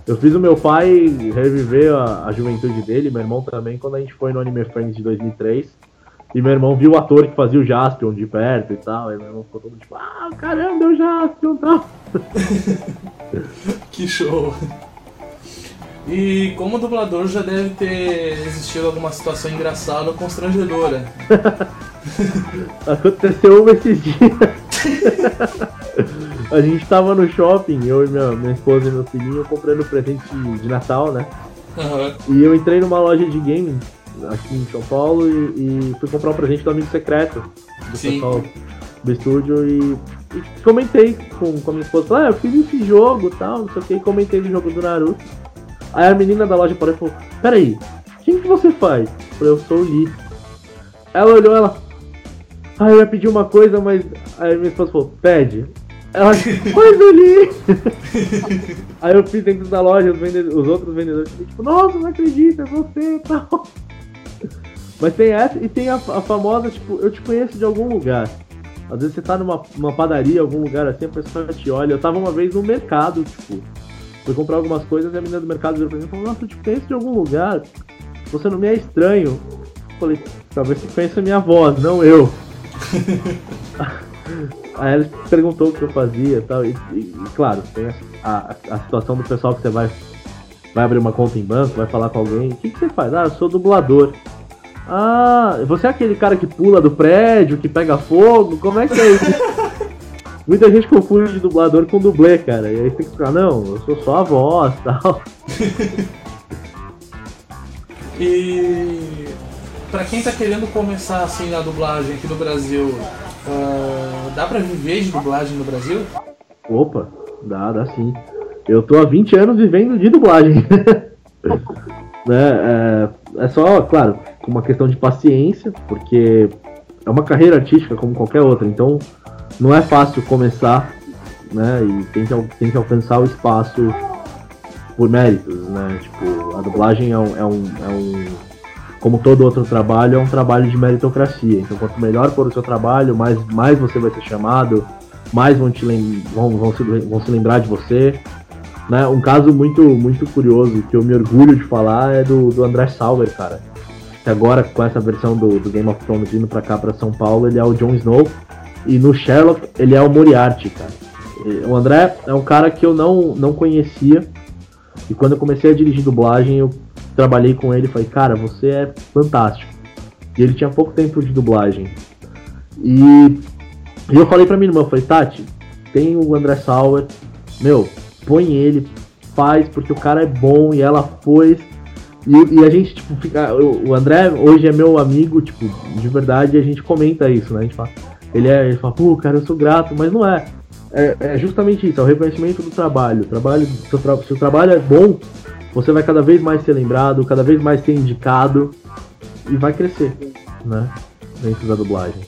Eu fiz o meu pai reviver a, a juventude dele, meu irmão também, quando a gente foi no Anime Friends de 2003. E meu irmão viu o ator que fazia o Jaspion de perto e tal, e meu irmão ficou todo tipo, ah, caramba, é o Jaspion e tal. Que show! E como dublador já deve ter existido alguma situação engraçada ou constrangedora. Aconteceu uma esses dias. a gente tava no shopping, eu e minha, minha esposa e meu filhinho comprando presente de Natal, né? Aham. E eu entrei numa loja de games aqui em São Paulo e, e fui comprar um presente do amigo secreto do Sim. pessoal do estúdio e, e comentei com, com a minha esposa, ah, eu fiz esse jogo e tal, não sei o que, e comentei do jogo do Naruto. Aí a menina da loja parou e falou, peraí, quem que você faz? Eu falei, eu sou o Lee. Ela olhou ela. Ah, eu ia pedir uma coisa, mas. Aí minha esposa falou, pede. Ela, oi, Zuli! Aí eu fiz dentro da loja, os, vendedores, os outros vendedores tipo, nossa, não acredito, é você e tal. Mas tem essa e tem a, a, famosa, tipo, eu te conheço de algum lugar. Às vezes você tá numa, numa padaria, algum lugar assim, a pessoa te olha. Eu tava uma vez no mercado, tipo, fui comprar algumas coisas e a menina do mercado virou pra mim e falou, nossa, eu te conheço de algum lugar. Você não me é estranho. Eu falei, talvez você conheça a minha voz, não eu. Aí ela perguntou o que eu fazia tal, e tal. E, claro, tem a, a, a, situação do pessoal que você vai, vai abrir uma conta em banco, vai falar com alguém. O que, que você faz? Ah, eu sou dublador. Ah, você é aquele cara que pula do prédio, que pega fogo? Como é que é isso? Muita gente confunde dublador com dublê, cara. E aí tem que ficar, não, eu sou só a voz tal. e pra quem tá querendo começar assim na dublagem aqui no Brasil, Uh, dá pra viver de dublagem no Brasil? Opa, dá, dá sim. Eu tô há 20 anos vivendo de dublagem. né, é, é só, claro, uma questão de paciência, porque é uma carreira artística como qualquer outra, então não é fácil começar, né? E tem que, tem que alcançar o espaço por méritos, né? Tipo, a dublagem é um, é um, é um como todo outro trabalho, é um trabalho de meritocracia. Então, quanto melhor for o seu trabalho, mais, mais você vai ser chamado, mais vão, te vão, vão, se, vão se lembrar de você. Né? Um caso muito, muito curioso que eu me orgulho de falar é do, do André Sauer, cara. Que agora, com essa versão do, do Game of Thrones vindo pra cá, pra São Paulo, ele é o Jon Snow. E no Sherlock, ele é o Moriarty, cara. O André é um cara que eu não, não conhecia. E quando eu comecei a dirigir dublagem, eu trabalhei com ele e falei, cara, você é fantástico. E ele tinha pouco tempo de dublagem. E, e eu falei pra minha irmã, falei, Tati, tem o André Sauer, meu, põe ele, faz, porque o cara é bom e ela pôs. E, e, a gente, tipo, fica. O André hoje é meu amigo, tipo, de verdade, a gente comenta isso, né? A gente fala, ele é, ele fala, pô, cara, eu sou grato, mas não é. É, é justamente isso, é o reconhecimento do trabalho. O trabalho, tra seu trabalho é bom, você vai cada vez mais ser lembrado, cada vez mais ser indicado e vai crescer, né? Dentro da dublagem.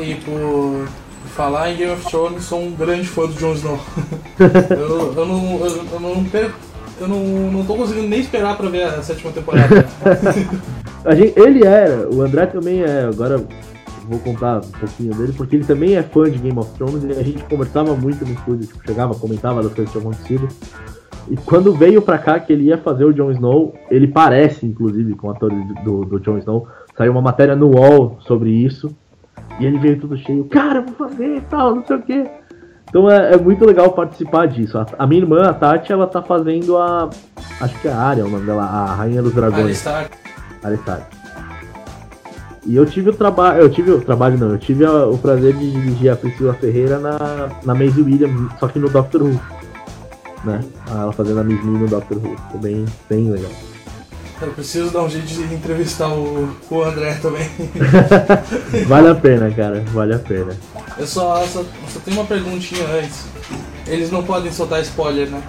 E por falar em Game of Thrones, sou um grande fã do Jon Snow. eu, eu, não, eu, eu não eu não, não tô conseguindo nem esperar pra ver a sétima temporada. a gente, ele era, o André também é, agora vou contar um pouquinho dele, porque ele também é fã de Game of Thrones e a gente conversava muito no estúdio, tipo, chegava, comentava das coisas que tinham acontecido. E quando veio pra cá que ele ia fazer o Jon Snow, ele parece, inclusive, com o ator do, do Jon Snow. Saiu uma matéria no UOL sobre isso. E ele veio tudo cheio, cara, vou fazer e tal, não sei o quê. Então é, é, muito legal participar disso. A, a, minha irmã, a Tati, ela tá fazendo a. Acho que é a Arya, o nome dela, a Rainha dos Dragões. Alistar. E eu tive o trabalho. Eu tive o trabalho não, eu tive a, o prazer de dirigir a Priscila Ferreira na, na Maisie Williams, só que no Doctor Who né? Ela fazendo a Miss no Doctor Who. Ficou bem, bem legal. Eu preciso dar um jeito de entrevistar o, o André também. vale a pena, cara. Vale a pena. Eu só, só, só tenho uma perguntinha antes. Eles não podem soltar spoiler, né?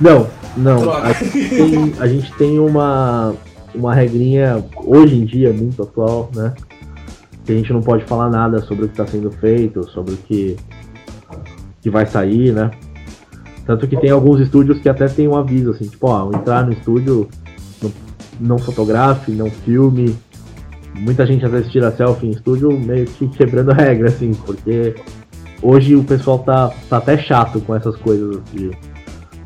Não, não. A gente, tem, a gente tem uma, uma regrinha hoje em dia muito atual, né? Que a gente não pode falar nada sobre o que está sendo feito, sobre o que, que vai sair, né? Tanto que tem alguns estúdios que até tem um aviso, assim, tipo, ó, entrar no estúdio, não, não fotografe, não filme. Muita gente às vezes tira selfie em estúdio meio que quebrando a regra, assim, porque hoje o pessoal tá, tá até chato com essas coisas de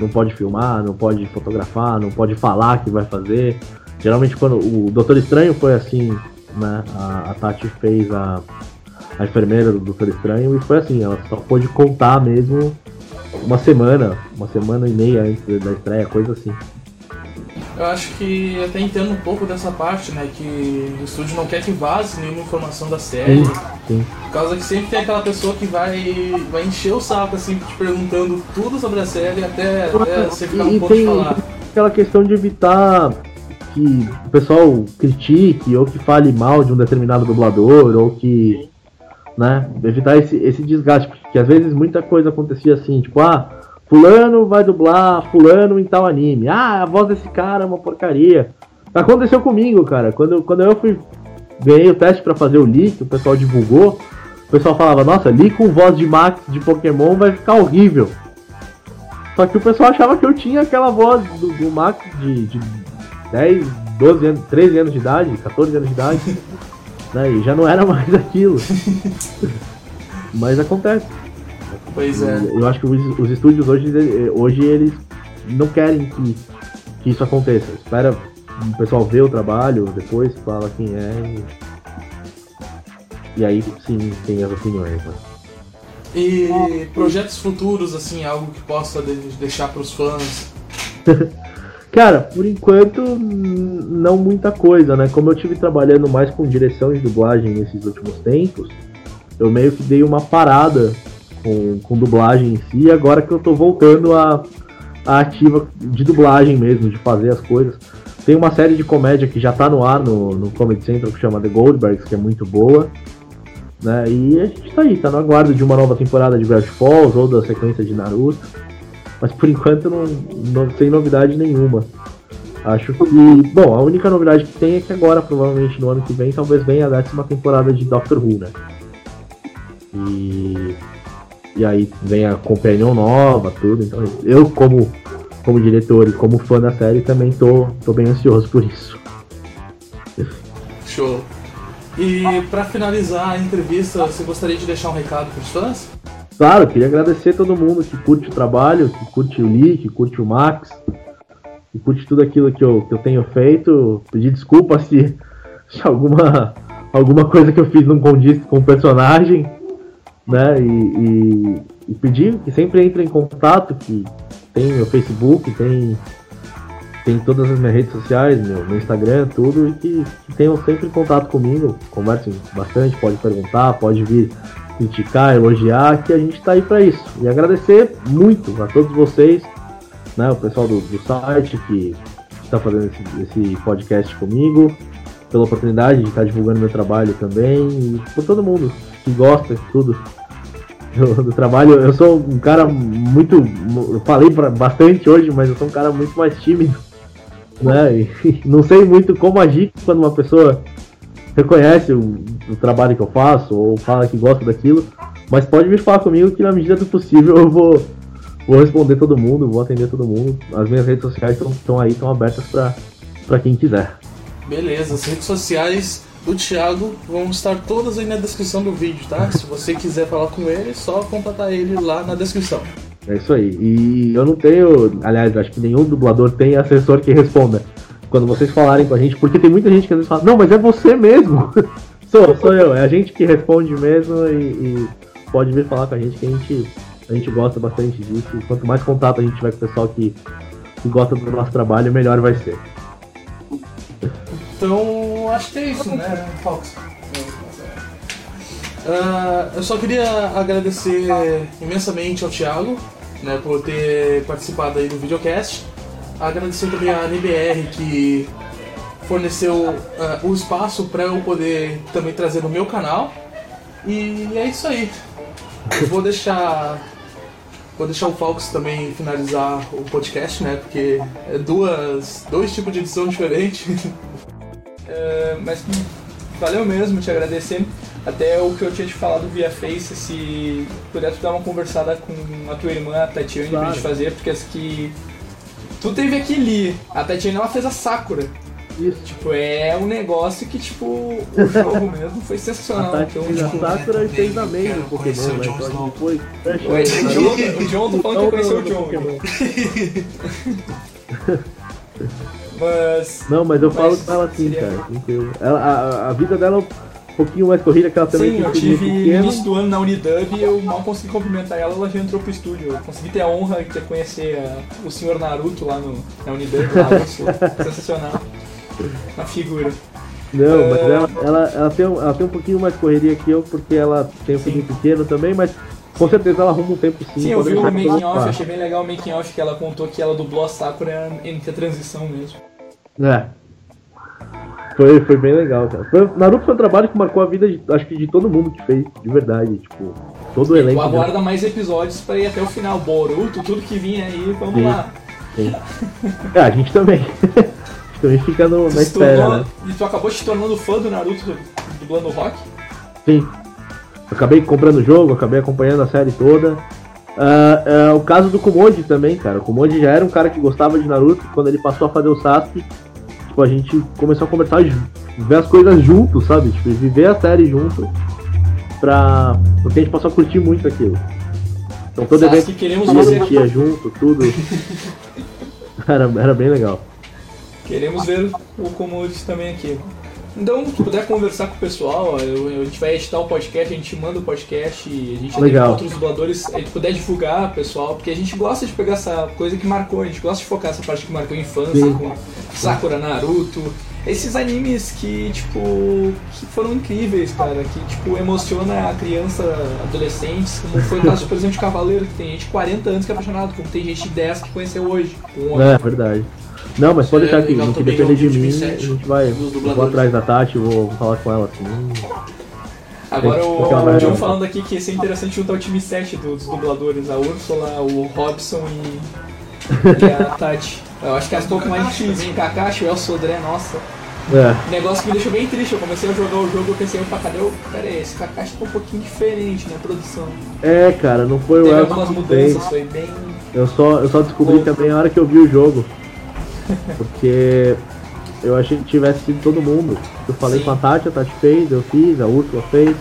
não pode filmar, não pode fotografar, não pode falar que vai fazer. Geralmente quando o Doutor Estranho foi assim, né? A, a Tati fez a, a enfermeira do Doutor Estranho e foi assim, ela só pôde contar mesmo uma semana, uma semana e meia antes da estreia, coisa assim. Eu acho que até entendo um pouco dessa parte, né? Que o estúdio não quer que vaze nenhuma informação da série. Sim, sim. Por causa que sempre tem aquela pessoa que vai, vai encher o saco, assim, te perguntando tudo sobre a série até, até você ficar um pouco de falar. Aquela questão de evitar que o pessoal critique ou que fale mal de um determinado dublador ou que né? Evitar esse, esse desgaste, porque às vezes muita coisa acontecia assim, tipo, ah, fulano vai dublar fulano em tal anime. Ah, a voz desse cara é uma porcaria. Aconteceu comigo, cara. Quando, quando eu fui ganhei o teste para fazer o leak, o pessoal divulgou. o pessoal falava, nossa, li com voz de Max de Pokémon vai ficar horrível. Só que o pessoal achava que eu tinha aquela voz do, do Max de, de 10, 12 anos, 13 anos de idade, 14 anos de idade. né? E já não era mais aquilo. Mas acontece. Pois é. Eu acho que os, os estúdios hoje, hoje eles não querem que, que isso aconteça. Espera o pessoal ver o trabalho, depois fala quem é. E, e aí sim tem as opiniões. Né? E projetos futuros, assim, algo que possa deixar para os fãs? Cara, por enquanto não muita coisa, né? Como eu tive trabalhando mais com direção de dublagem nesses últimos tempos, eu meio que dei uma parada com, com dublagem em si, agora que eu tô voltando a, a ativa de dublagem mesmo, de fazer as coisas. Tem uma série de comédia que já tá no ar no, no Comedy Central que chama The Goldbergs, que é muito boa. Né? E a gente tá aí, tá no aguardo de uma nova temporada de Gravity Falls ou da sequência de Naruto. Mas por enquanto não, não sem novidade nenhuma. Acho que. Bom, a única novidade que tem é que agora, provavelmente no ano que vem, talvez venha a décima temporada de Doctor Who, né? E. E aí vem a Companion nova, tudo. Então eu, como, como diretor e como fã da série, também tô, tô bem ansioso por isso. Show. E para finalizar a entrevista, você gostaria de deixar um recado para os fãs? Claro, queria agradecer a todo mundo que curte o trabalho, que curte o Lee, que curte o Max, que curte tudo aquilo que eu, que eu tenho feito. Pedir desculpa se, se alguma, alguma coisa que eu fiz não condiz com o personagem, né? E, e, e pedir que sempre entre em contato, que tem meu Facebook, tem, tem todas as minhas redes sociais, meu, meu Instagram, tudo, e que, que tenham sempre em contato comigo, conversem bastante, pode perguntar, pode vir criticar, elogiar, que a gente está aí para isso. E agradecer muito a todos vocês, né, o pessoal do, do site que está fazendo esse, esse, podcast comigo, pela oportunidade de estar divulgando meu trabalho também, e por todo mundo que gosta de tudo do, do, trabalho. Eu sou um cara muito. Eu falei pra, bastante hoje, mas eu sou um cara muito mais tímido. Né? E não sei muito como agir quando uma pessoa reconhece o, o, trabalho que eu faço ou fala que gosta daquilo, mas pode vir falar comigo que na medida do possível eu vou, vou responder todo mundo, vou atender todo mundo. As minhas redes sociais estão aí, estão abertas para quem quiser. Beleza, as redes sociais do Thiago vão estar todas aí na descrição do vídeo, tá? Se você quiser falar com ele, só contatar ele lá na descrição. É isso aí. E eu não tenho, aliás, acho que nenhum dublador tem assessor que responda quando vocês falarem com a gente, porque tem muita gente que às vezes fala, não, mas é você mesmo. sou, sou eu, é a gente que responde mesmo e, e, pode vir falar com a gente que a gente, a gente gosta bastante disso. E quanto mais contato a gente tiver com o pessoal que, que gosta do nosso trabalho, melhor vai ser. Então, acho que é isso, né, Fox? Uh, eu só queria agradecer imensamente ao Thiago né, por ter participado aí do videocast. Agradecer também à NBR que forneceu uh, o espaço para eu poder também trazer no meu canal. E é isso aí. Eu vou deixar vou deixar o Falcos também finalizar o podcast, né? Porque é duas dois tipos de edição diferentes. É, mas valeu mesmo te agradecer. Até o que eu tinha te falado via Face, se puder tu dar uma conversada com a tua irmã, a Tatiane, claro. pra gente fazer, porque as que Tu teve aqui Lee, a Tatiana ela fez a Sakura. Isso. Tipo, é um negócio que, tipo, o jogo mesmo foi sensacional. A então, tipo, a Sakura e fez a May no Pokémon, né? Depois. Ué, o John, o John tô falando que conheceu o John. Mas. Não, mas eu falo com ela assim, cara. Ela, a, a vida dela pouquinho mais corrida que ela também Sim, eu tive início do ano na Unidub e eu mal consegui cumprimentar ela, ela já entrou pro estúdio. Eu consegui ter a honra de conhecer a, o senhor Naruto lá no, na Unidub, lá, sensacional. Uma figura. Não, uh... mas ela, ela, ela, tem, ela tem um pouquinho mais correria que eu, porque ela tem um filho pequeno também, mas com certeza ela arruma um tempo sim. Sim, eu vi o making off, achei bem legal o making off que ela contou que ela dublou a Sakura entre a transição mesmo. É, foi, foi bem legal, cara. Foi, Naruto foi um trabalho que marcou a vida, de, acho que de todo mundo que fez, de verdade. Tipo, todo o elenco. Aguarda mais episódios pra ir até o final. Boruto, tudo que vinha aí, vamos sim, lá. Sim. É, a gente também. a gente também fica no, na espera, tornou, né? E tu acabou te tornando fã do Naruto dublando rock? Sim. Acabei comprando o jogo, acabei acompanhando a série toda. Uh, uh, o caso do Kumoji também, cara. O Kumoji já era um cara que gostava de Naruto. Quando ele passou a fazer o Sasuke, tipo, a gente começou a conversar, ver as coisas juntos, sabe? Tipo, viver a série junto. Pra... Porque a gente passou a curtir muito aquilo. Então todo Sasuke, evento queremos ia junto, tudo. era, era bem legal. Queremos ver o Commodity também aqui. Então, se puder conversar com o pessoal, a gente vai editar o podcast, a gente manda o podcast, a gente Legal. tem outros dubladores, a gente puder divulgar, pessoal, porque a gente gosta de pegar essa coisa que marcou, a gente gosta de focar essa parte que marcou a infância, Sim. com Sakura, Naruto, esses animes que, tipo, que foram incríveis, cara, que, tipo, emociona a criança, adolescentes, como foi o caso, por exemplo, de Cavaleiro, que tem gente de 40 anos que é apaixonado, como tem gente de 10 que conheceu hoje. Um É, verdade. Não, mas pode É, deixar legal no que depender de é o mim, a 2007, gente vai. vou atrás da Tati, vou, vou falar com ela assim. hum, Agora que o, o John falando aqui que ia ser interessante juntar o time 7 dos dubladores, a Ursula, o Robson e, e a Tati. Eu acho que as pouco mais difíceis, hein? Kakashi, o El Sodré, nossa. É, Negócio que me deixou bem triste, eu comecei a jogar o jogo, eu pensei, opa, cadê o... Pera aí, esse Kakashi tá um pouquinho diferente na produção. é, cara, não foi o Teve algumas mudanças, foi bem... Eu só, eu só descobri Louco. também na hora que eu vi o jogo. Porque eu achei que tivesse sido todo mundo. Eu falei Sim. com a Tati, a Tati fez, eu fiz, a Úrsula fez.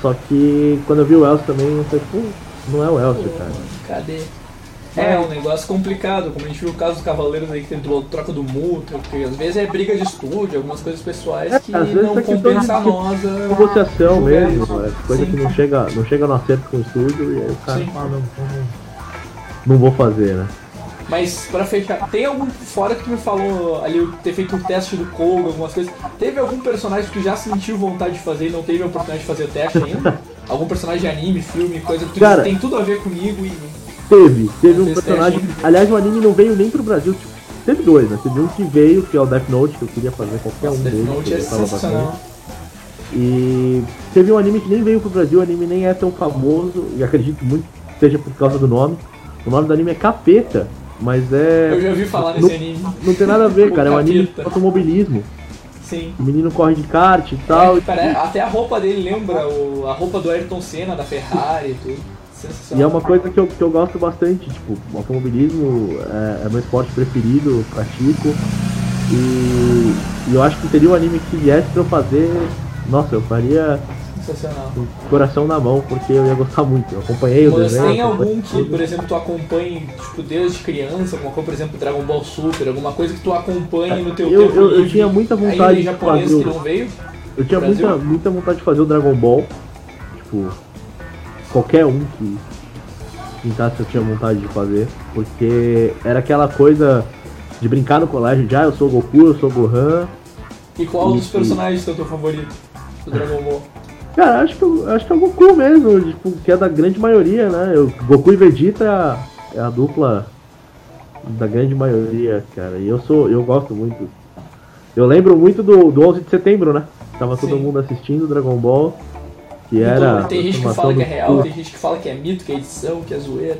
Só que quando eu vi o Elcio também, eu falei, pô, não é o Elcio, cara. Cadê? É, um negócio complicado, como a gente viu o caso dos Cavaleiros aí que tem do- troca do multa, porque às vezes é briga de estúdio, algumas coisas pessoais É, que às vezes não é compensa a nós. a- Negociação mesmo, é coisa Sim. que não chega, não chega no acerto com o estúdio e aí o cara Sim. fala, não, não, não vou fazer, né? Mas pra fechar, tem algum. Fora que tu me falou ali, ter feito o teste do Koga, algumas coisas. Teve algum personagem que tu já sentiu vontade de fazer e não teve a oportunidade de fazer o teste ainda? algum personagem de anime, filme, coisa que Cara- tem tudo a ver comigo e. Teve, teve um personagem. teste. Aliás, o anime não veio nem pro Brasil. Tipo, teve dois, né? Teve um que veio, que é o Death Note, que eu queria fazer qualquer um Death deles. Note é sensacional. E teve um anime que nem veio pro Brasil, o anime nem é tão famoso, e acredito muito que seja por causa do nome. O nome do anime é Capeta, mas é. Eu já ouvi falar não, nesse anime. não tem nada a ver, cara. É um anime de automobilismo. Sim. O menino corre de kart e tal. É, pare- até a roupa dele lembra o- a roupa do Ayrton Senna, da Ferrari e tudo. E é uma coisa que eu, que eu gosto bastante, tipo, o automobilismo é, é meu esporte preferido, pratico. E, e eu acho que teria um anime que viesse pra eu fazer, nossa, eu faria Sensacional. o coração na mão, porque eu ia gostar muito. Eu acompanhei o Mas desenho. tem acompanhei algum que, por exemplo, tu acompanhe, tipo, desde criança, alguma coisa, por exemplo, Dragon Ball Super, alguma coisa que tu acompanhe no teu Eu- tempo eu- eu tinha muita vontade de fazer que o- não veio? Eu tinha Brasil? muita, muita vontade de fazer o Dragon Ball. Tipo, qualquer um que pintasse eu tinha vontade de fazer. Porque era aquela coisa de brincar no colégio de ah, eu sou Goku, eu sou Gohan. E qual dos E- personagens é o teu favorito do Dragon Ball? Cara, acho que, acho que é o Goku mesmo, tipo, que é da grande maioria, né? Eu, Goku e Vegeta é a, é a dupla da grande maioria, cara. E eu sou, eu gosto muito. Eu lembro muito do, do 11 de setembro, né? Tava todo Sim. mundo assistindo Dragon Ball. Que Então, era. tem a gente que fala que é real, tem gente que fala que é mito, que é edição, que é zoeira.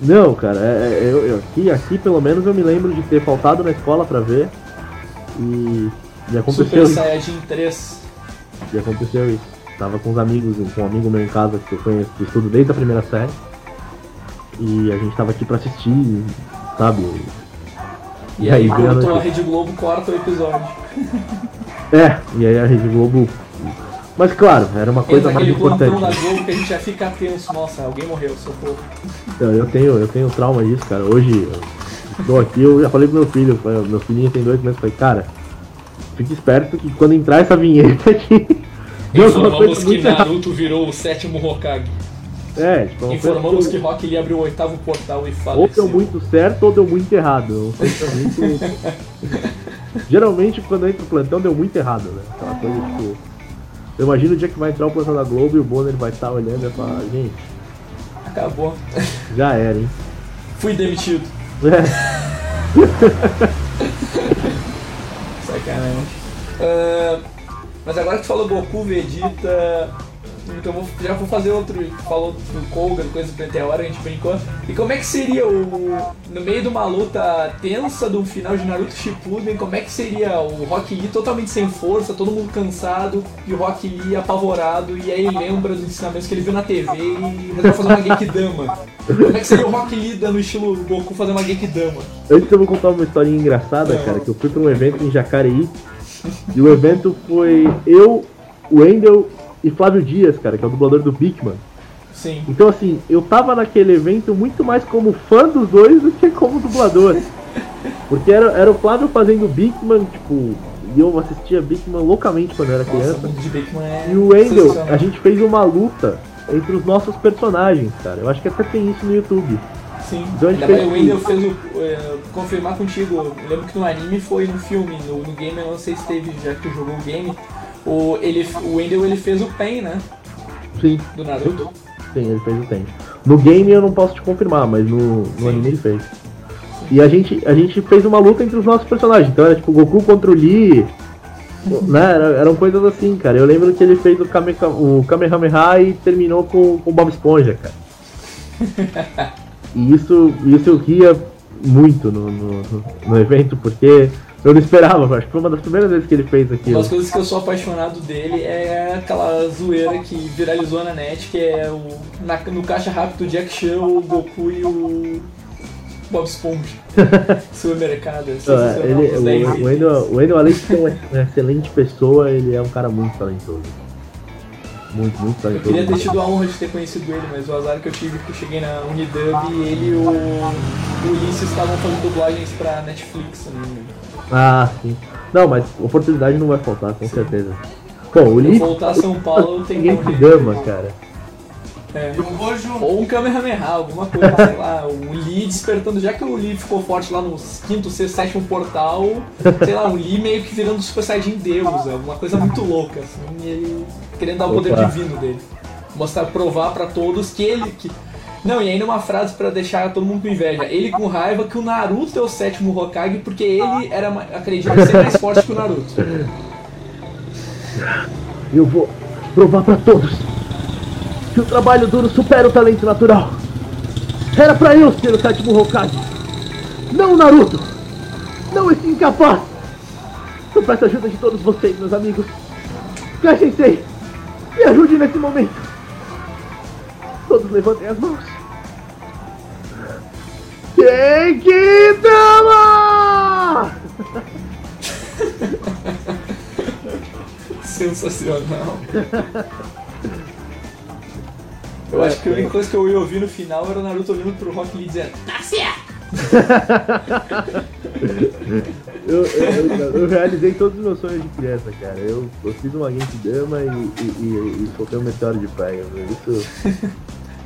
Não, cara, é, é- eu, eu- aqui, aqui pelo menos eu me lembro de ter faltado na escola pra ver. E, e aconteceu Super isso. Saiyajin 3. E aconteceu isso. Tava com uns amigos, com um amigo meu em casa que eu conheço, que estudo desde a primeira série. E a gente tava aqui pra assistir, sabe? E aí, veio a a. Rede Globo, corta o episódio. É, e aí a Rede Globo. Mas claro, era uma coisa Entra mais importante. da Globo que a gente já fica tenso. Nossa, alguém morreu, socorro. Eu, eu tenho, eu tenho trauma disso, cara. Hoje eu estou aqui, eu já falei pro meu filho, eu- meu filhinho tem dois meses, eu falei, cara, fique esperto que quando entrar essa vinheta aqui. Deu Informamos que. Naruto virou o sétimo Hokage. É, tipo, Informamos que Rock Lee abriu o oitavo portal e Ou faleceu. deu muito certo ou deu muito errado. Muito... Geralmente quando entra o plantão deu muito errado, né? Aquela coisa tipo. Eu imagino o dia que vai entrar o plantão da Globo e o Bonner vai estar olhando e vai falar, gente, Acabou. já era, hein? Fui demitido. É. Sacanagem. Ah, mas agora que tu falou Goku, Vegeta. então vou, já vou fazer outro. Falou do Koga, coisa do Meteora, a gente brincou. E como é que seria o. No meio de uma luta tensa do final de Naruto Shippuden, como é que seria o Rock Lee totalmente sem força, todo mundo cansado, e o Rock Lee apavorado, e aí lembra dos ensinamentos que ele viu na TV e resolve fazer uma Genkidama. Como é que seria o Rock Lee dando estilo Goku fazer uma Genkidama? Antes eu vou contar uma historinha engraçada, Não. cara, que eu fui pra um evento em Jacareí. e o evento foi eu, o Wendel e Flávio Dias, cara, que é o dublador do Bigman. Sim. Então assim, eu tava naquele evento muito mais como fã dos dois do que como dublador. Porque era, era o Flávio fazendo Bigman, tipo, e eu assistia Bigman loucamente quando eu era Nossa, criança. Bakeman é. E o Wendel, sensacional. a gente fez uma luta entre os nossos personagens, cara. Eu acho que até tem isso no YouTube. Sim. Ainda mais o Wendell isso. fez o. é, confirmar contigo, eu lembro que no anime foi no filme, no, no game eu não sei se teve, já que tu jogou o game. O, ele, o Wendell ele fez o Pen, né? Sim, Do Naruto. sim, ele fez o tempo. No game eu não posso te confirmar, mas no, no anime ele fez. E a gente, a gente fez uma luta entre os nossos personagens. Então era tipo Goku contra o Lee. né? Era- eram coisas assim, cara. Eu lembro que ele fez o, Kame, o Kamehameha e terminou com com o Bob Esponja, cara. E isso, isso eu ria muito no, no, no- evento, porque eu não esperava. Acho que foi uma das primeiras vezes que ele fez Uma aquilo. das coisas que eu sou apaixonado dele é aquela zoeira que viralizou na net, que é o. na- no caixa rápido do Jack Chan, o Goku e o. Bob Esponja. Supermercado. é Ah, sensacional, ele, os 10 o, o. Wendel, o Wendel, além de ser uma uma excelente pessoa, ele é um cara muito talentoso. Muito, muito Eu talentoso. queria ter tido a honra de ter conhecido ele, mas o azar que eu tive é que eu cheguei na Unidub e ele e o, o Ulisses estavam fazendo dublagens pra Netflix. Né? Ah, sim. Não, mas oportunidade não vai faltar, com certeza. Bom, o eu Lee voltar a São Paulo, eu tenho que dama, cara. É. Eu vou junto. Ou um Kamehameha, alguma coisa, sei lá, o Lee despertando, já que o Lee ficou forte lá no quinto, sexto, sétimo portal, sei lá, um Lee meio que virando Super Saiyajin Deus, é uma coisa muito louca, assim, e ele querendo dar o poder Opa. divino dele. Mostrar, provar pra todos que ele. Que... Não, e ainda uma frase pra deixar todo mundo com inveja. Ele com raiva que o Naruto é o sétimo Hokage porque ele era, acredita ser mais forte que o Naruto. Eu vou provar pra todos que o trabalho duro supera o talento natural. Era pra eu ser o sétimo Hokage. Não o Naruto. Não esse incapaz. Eu peço a ajuda de todos vocês, meus amigos. Kai-sensei, me ajude nesse momento. Todos levantem as mãos. Genkidama! Sensacional. Eu acho que a única coisa que eu ia ouvir no final era o Naruto olhando pro Rock Lee dizendo Tá certo! Eu, eu, eu- eu realizei todos os meus sonhos de criança, cara. Eu, eu fiz uma Genkidama e, e, e, e soltei um meteoro de praia. Isso.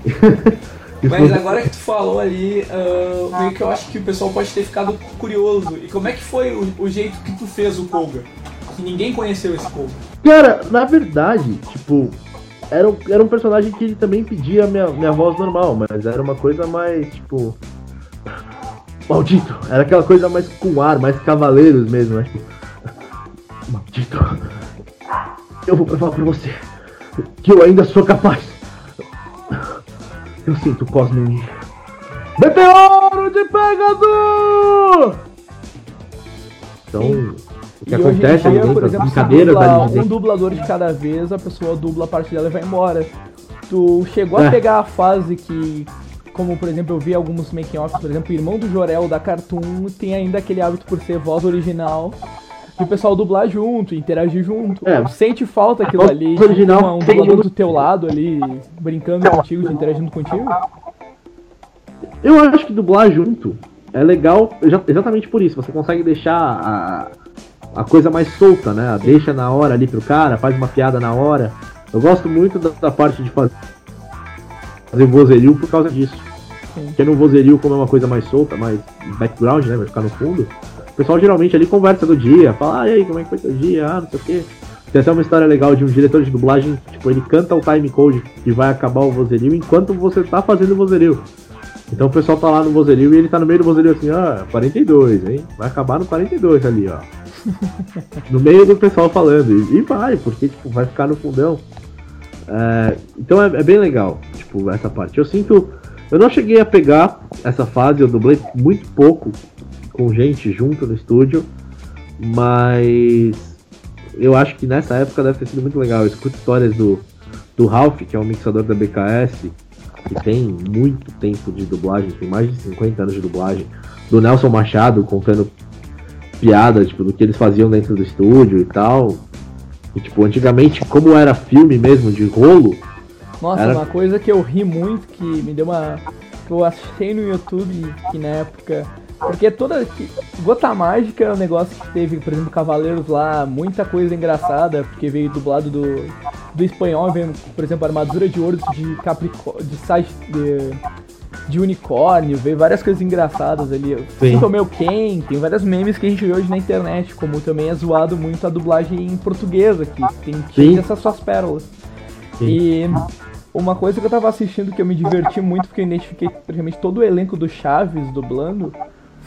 Mas agora que tu falou ali, ah, meio que eu acho que o pessoal pode ter ficado curioso. E como é que foi o, o jeito que tu fez o Koga? Que ninguém conheceu esse Koga. Cara, na verdade, tipo, era, um- era um personagem que ele também pedia minha, minha voz normal, mas era uma coisa mais, tipo. Maldito! Era aquela coisa mais com ar, mais cavaleiros mesmo, né? Tipo, Maldito! Eu vou provar pra você que eu ainda sou capaz! Eu sinto o Cosmo em mim. Meteoro de Pegasus! Então, o que e hoje em acontece ali dia, dentro, ali de um dentro. dublador de cada vez, a pessoa dubla a parte dela e vai embora. Tu chegou É. a pegar a fase que, como por exemplo, eu vi alguns making-offs, por exemplo, o irmão do Jorel da Cartoon tem ainda aquele hábito por ser voz original. E o pessoal dublar junto, interagir junto. É. Sente falta aquilo ali, original uma- um dublador do teu lado ali, brincando contigo, interagindo contigo? Eu acho que dublar junto é legal exa- exatamente por isso. Você consegue deixar a, a coisa mais solta, né? Deixa na hora ali pro cara, faz uma piada na hora. Eu gosto muito da, da parte de fazer, fazer vozerio por causa disso. Sim. Porque no vozerio, como é uma coisa mais solta, mais background, né? Vai ficar no fundo. O pessoal geralmente ali conversa do dia, fala, ah, e aí, como é que foi teu dia? Ah, não sei o quê. Tem até uma história legal de um diretor de dublagem, tipo, ele canta o time code que vai acabar o vozerio enquanto você tá fazendo o vozerio. Então o pessoal tá lá no vozerio e ele tá no meio do vozerio assim, ah, 42, hein? Vai acabar no 42 ali, ó. no meio do pessoal falando. E, e vai, porque tipo, vai ficar no fundão. É, então é, é bem legal, tipo, essa parte. Eu sinto. Eu não cheguei a pegar essa fase, eu dublei muito pouco com gente junto no estúdio, mas eu acho que nessa época deve ter sido muito legal. Eu escuto histórias do, do Ralph, que é um mixador da BKS, que tem muito tempo de dublagem, tem mais de 50 anos de dublagem, do Nelson Machado contando piada, tipo, do que eles faziam dentro do estúdio e tal. E, tipo, antigamente, como era filme mesmo, de rolo. Nossa, era... uma coisa que eu ri muito, que me deu uma. que eu achei no YouTube, que na época. Porque toda. Gota Mágica é um negócio que teve, por exemplo, Cavaleiros lá, muita coisa engraçada, porque veio dublado do, do espanhol, veio, por exemplo, Armadura de Ouro de Capricórnio. de, de de unicórnio, veio várias coisas engraçadas ali. Sim. Tomeu quem, tem vários memes que a gente vê hoje na internet, como também é zoado muito a dublagem em portuguesa, que tem, tem essas suas pérolas. Sim. E uma coisa que eu tava assistindo que eu me diverti muito, porque eu identifiquei praticamente todo o elenco do Chaves dublando,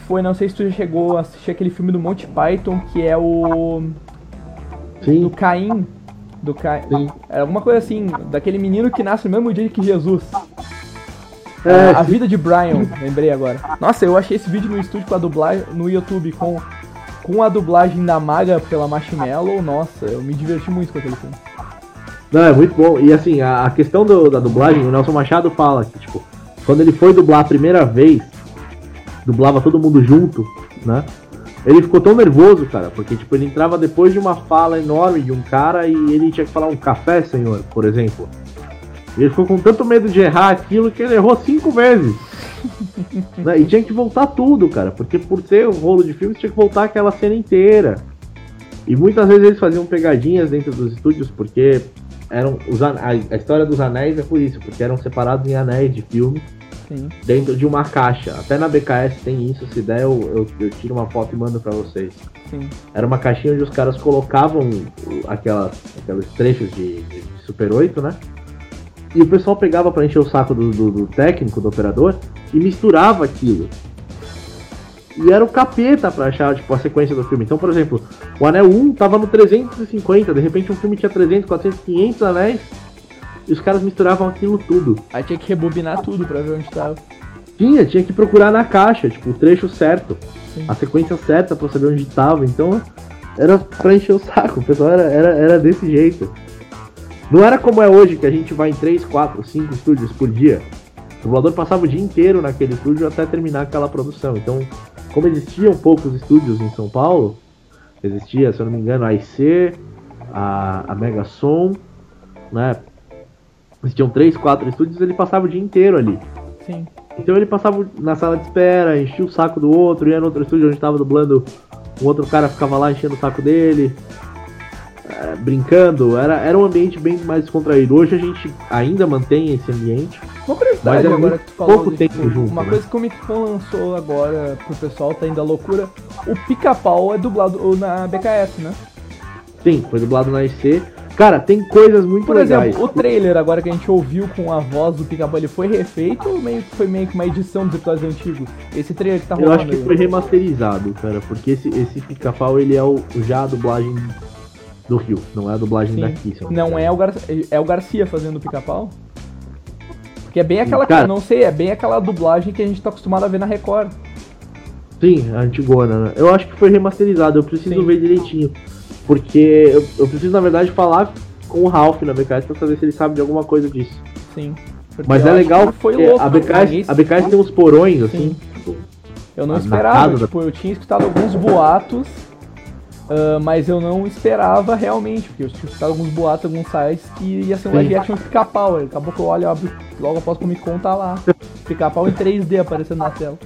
foi, não sei se tu já chegou a assistir aquele filme do Monty Python, que é o... Sim. Do Caim. Do Caim. É alguma coisa assim, daquele menino que nasce no mesmo dia que Jesus. É, a vida de Brian, lembrei agora. Nossa, eu achei esse vídeo no estúdio com a dublagem no YouTube com, com a dublagem da Maga pela Marshmallow. Nossa, eu me diverti muito com aquele filme. Não, é muito bom. E assim, a, a questão do, da dublagem, o Nelson Machado fala que, tipo, quando ele foi dublar a primeira vez, dublava todo mundo junto, né? Ele ficou tão nervoso, cara, porque tipo, ele entrava depois de uma fala enorme de um cara e ele tinha que falar um café, senhor, por exemplo. Ele ficou com tanto medo de errar aquilo que ele errou cinco vezes. né? E tinha que voltar tudo, cara. Porque por ser um rolo de filmes, tinha que voltar aquela cena inteira. E muitas vezes eles faziam pegadinhas dentro dos estúdios, porque eram os a, a história dos anéis é por isso, porque eram separados em anéis de filme Sim. dentro de uma caixa. Até na BKS tem isso, se der eu, eu, eu tiro uma foto e mando para vocês. Sim. Era uma caixinha onde os caras colocavam aquelas, aqueles trechos de, de Super 8, né? E o pessoal pegava para encher o saco do, do, do, técnico, do operador, e misturava aquilo. E era o capeta pra achar tipo, a sequência do filme. Então, por exemplo, o Anel 1 tava no 350, de repente um filme tinha 300, 400, 500 anéis, e os caras misturavam aquilo tudo. Aí tinha que rebobinar tudo pra ver onde tava. Tinha, tinha que procurar na caixa, tipo, o trecho certo, Sim. a sequência certa pra saber onde tava. Então, era pra encher o saco, o pessoal era, era, era desse jeito. Não era como é hoje, que a gente vai em 3, 4, 5 estúdios por dia. O dublador passava o dia inteiro naquele estúdio até terminar aquela produção. Então, como existiam poucos estúdios em São Paulo, existia, se eu não me engano, a IC, a, a Mega Som, né? Existiam 3, 4 estúdios, ele passava o dia inteiro ali. Sim. Então ele passava na sala de espera, enchia o saco do outro, ia no outro estúdio onde estava dublando, o outro cara ficava lá enchendo o saco dele. É, brincando, era, era um ambiente bem mais descontraído. Hoje a gente ainda mantém esse ambiente. Uma curiosidade mas é agora que falou pouco tempo tipo, junto, Uma né? coisa que o Comic Con lançou agora pro pessoal, tá indo a loucura. O pica-pau é dublado na BKS, né? Sim, foi dublado na IC. Cara, tem coisas muito Por legais. exemplo, o trailer agora que a gente ouviu com a voz do pica-pau, ele foi refeito ou meio, foi meio que uma edição dos episódios antigos? Esse trailer que tá rolando Eu acho que aí. foi remasterizado, cara, porque esse, esse pica-pau ele é o, já a dublagem do Rio, não é a dublagem Sim. daqui. Não é o, Gar é o Garcia fazendo o pica-pau? Porque é bem aquela, Cara, não sei, é bem aquela dublagem que a gente tá acostumado a ver na Record. Sim, a antigona, né? Eu acho que foi remasterizado, eu preciso Sim. ver direitinho. Porque eu, eu, preciso, na verdade, falar com o Ralph na BKS pra saber se ele sabe de alguma coisa disso. Sim. Mas é legal, foi louco, a BKS, a BKS tem uns porões, assim. Tipo, eu não esperava, tipo, eu tinha escutado alguns boatos Uh, mas eu não esperava realmente, porque eu tinha escutado alguns boatos, alguns sites que ia ser um live action de pica-pau. Acabou que eu olho, abro, logo após o Comic Con tá lá. Pica-pau em 3D aparecendo na tela.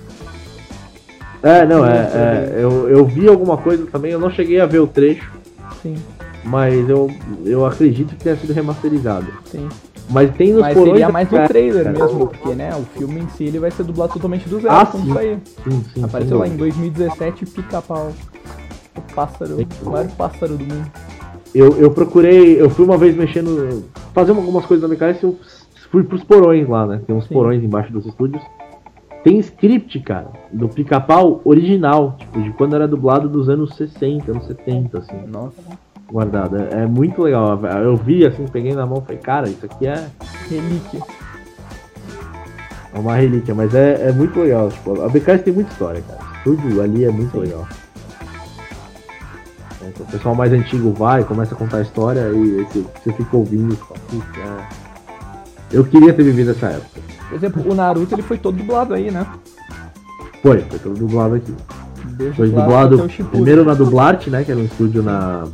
É, não, é, é, eu, eu vi alguma coisa também, eu não cheguei a ver o trecho. Sim. Mas eu, eu acredito que tenha sido remasterizado. Sim. Mas tem nos Mas seria mais no trailer mesmo, porque né, o filme em si ele vai ser dublado totalmente do zero, ah, como sim. Sim, sim, Apareceu lá em 2017 pica-pau. O pássaro, o maior pássaro do mundo. Eu, eu procurei, eu fui uma vez mexendo, fazendo algumas coisas na MKS, eu fui pros porões lá, né? Tem uns Sim. porões embaixo dos estúdios. Tem script, cara, do pica-pau original, tipo, de quando era dublado dos anos 60, anos 70, assim. Nossa. guardado. É, é muito legal. Eu vi assim, peguei na mão e falei, cara, isso aqui é. Relíquia. É uma relíquia, mas é, é muito legal. Tipo, a BKS tem muita história, cara. Tudo ali é muito Sim. legal. Então, o pessoal mais antigo vai, começa a contar a história e você, você fica ouvindo e fala, "Putz, é... Eu queria ter vivido essa época. Por exemplo, o Naruto ele foi todo dublado aí, né? Foi, foi todo dublado aqui. Desde Foi dublado até o Shippuden. primeiro na Dublarte, né? Que era um estúdio na,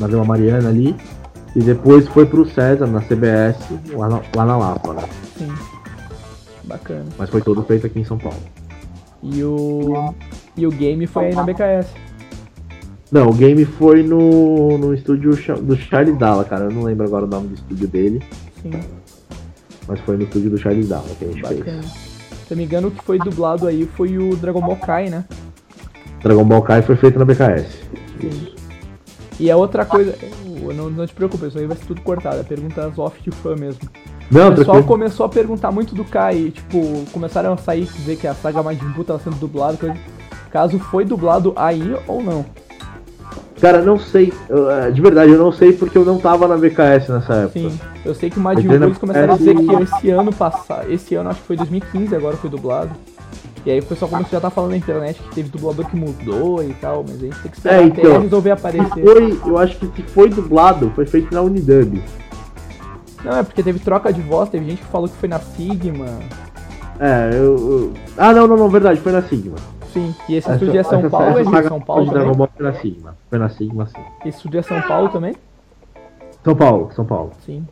na Vila Mariana ali. E depois foi pro César, na CBS, lá na, lá na Lapa, né? Sim. Bacana. Mas foi todo feito aqui em São Paulo. E o. E o game foi aí na BKS. Não, o game foi no, no estúdio do Charles Dalla, cara. Eu não lembro agora o nome do estúdio dele, Sim, mas foi no estúdio do Charles Dalla que a gente bacana. fez. Se eu me engano, o que foi dublado aí foi o Dragon Ball Kai, né? Dragon Ball Kai foi feito na BKS. Sim. E a outra coisa. Não, não te preocupe, isso aí vai ser tudo cortado. É perguntas off de fã mesmo. Não, O pessoal começou a perguntar muito do Kai, tipo, começaram a sair dizer que a saga Majin Buu tava sendo dublado, coisa. Caso foi dublado aí ou não. Cara, não sei. eu, é, De verdade, eu não sei porque eu não tava na BKS nessa época. Sim, eu sei que o ainda- eles começaram a dizer que esse ano passado, esse ano acho que foi 2015 agora foi dublado. E aí o pessoal começou já tá falando na internet que teve dublador que mudou e tal, mas a gente tem que esperar É, até então, resolver Se aparecer. foi, eu acho que se foi dublado, foi feito na Unidub. Não, é porque teve troca de voz, teve gente que falou que foi na Sigma. É, eu, eu- Ah, não, não, não, verdade, foi na Sigma. Sim, e esse estúdio é São Paulo, é de São Paulo de Dragon? Ball foi na Sigma. Foi na Sigma, sim. Esse estúdio é São Paulo também? São Paulo, São Paulo. Sim.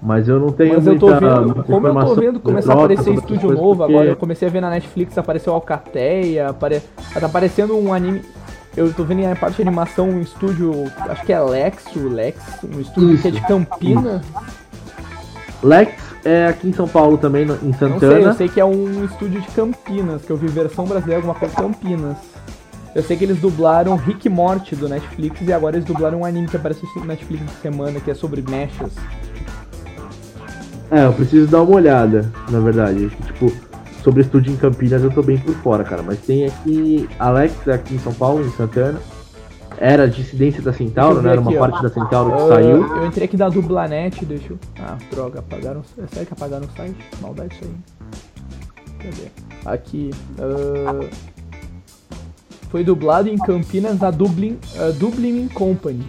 Mas eu não tenho Mas eu tô muita, vendo, muita como eu tô vendo começar a aparecer estúdio novo porque- agora, eu comecei a ver na Netflix, apareceu Alcateia, apare... tá aparecendo um anime. Eu tô vendo em parte de animação um estúdio, acho que é Lexo, Lex, um estúdio que é de Campinas. Lex é aqui em São Paulo também, em Não sei, Santana. eu sei que é um estúdio de Campinas, que eu vi versão brasileira, alguma coisa de Campinas. Eu sei que eles dublaram Rick Morty do Netflix e agora eles dublaram um anime que apareceu no Netflix essa semana, que é sobre mechas. É, eu preciso dar uma olhada, na verdade. Tipo, sobre estúdio em Campinas eu tô bem por fora, cara. Mas tem aqui. Alex aqui em São Paulo, em Santana. Era dissidência da Centauro, eu né? Era uma aqui, ó. parte da Centauro que Ah, saiu. Eu entrei aqui da Dublanet, deixa eu. Ah, droga, apagaram. É sério que apagaram o site? Maldade isso aí. Cadê? Aqui. ah, foi dublado em Campinas na Dublin, ah, Dublin Company.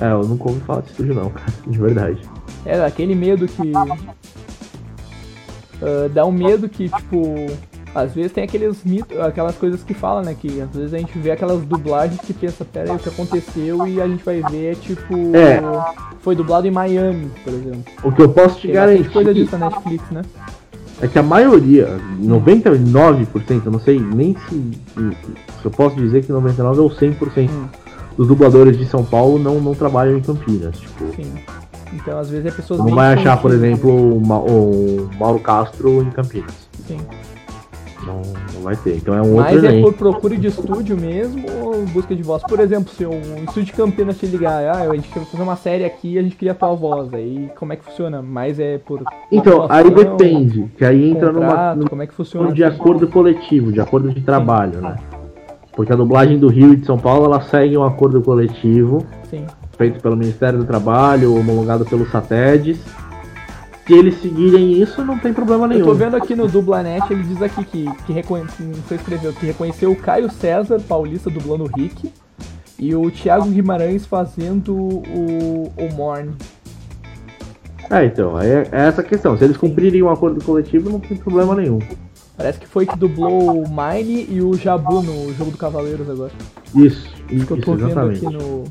É, eu nunca ouvi falar estúdio não, cara. De verdade. Era aquele medo que. ah, dá um medo que, tipo. Às vezes tem aqueles mitos, aquelas coisas que falam, né? Que às vezes a gente vê aquelas dublagens que pensa, pera aí, o que aconteceu? E a gente vai ver, tipo. É. Foi dublado em Miami, por exemplo. O que eu posso te Tem bastante coisa garantir disso na Netflix, né? é que a maioria, 99%, eu não sei nem se, se eu posso dizer que 99% ou 100% Hum. dos dubladores de São Paulo não, não trabalham em Campinas. Tipo, Sim. Então, às vezes, é pessoas não vai achar, por exemplo, o Mauro Castro em Campinas. Sim. Não, não vai ter. Então é um outro Mas é elenco. por procura de estúdio mesmo ou busca de voz? Por exemplo, se um estúdio de Campinas te ligar, ah, a gente quer fazer uma série aqui e a gente queria a tua voz. Aí como é que funciona? Mas é por. Então, aí depende. Que aí entra numa, contrato, num como é que funciona? de acordo coletivo, de acordo de trabalho, né? Porque a dublagem do Rio e de São Paulo, ela segue um acordo coletivo, Sim. feito pelo Ministério do Trabalho, homologado pelo SATEDES. Se eles seguirem isso, não tem problema Eu nenhum. tô vendo aqui no Dublanet, ele diz aqui que, que reconhe... não sei escreveu, que reconheceu o Caio César, paulista, dublando o Rick, e o Thiago Guimarães fazendo o, o Morn. É, então, é, é essa a questão. Se eles cumprirem um acordo coletivo, não tem problema nenhum. Parece que foi que dublou o Mine e o Jabu no jogo do Cavaleiros agora. Isso, Isso que eu tô vendo exatamente. aqui no.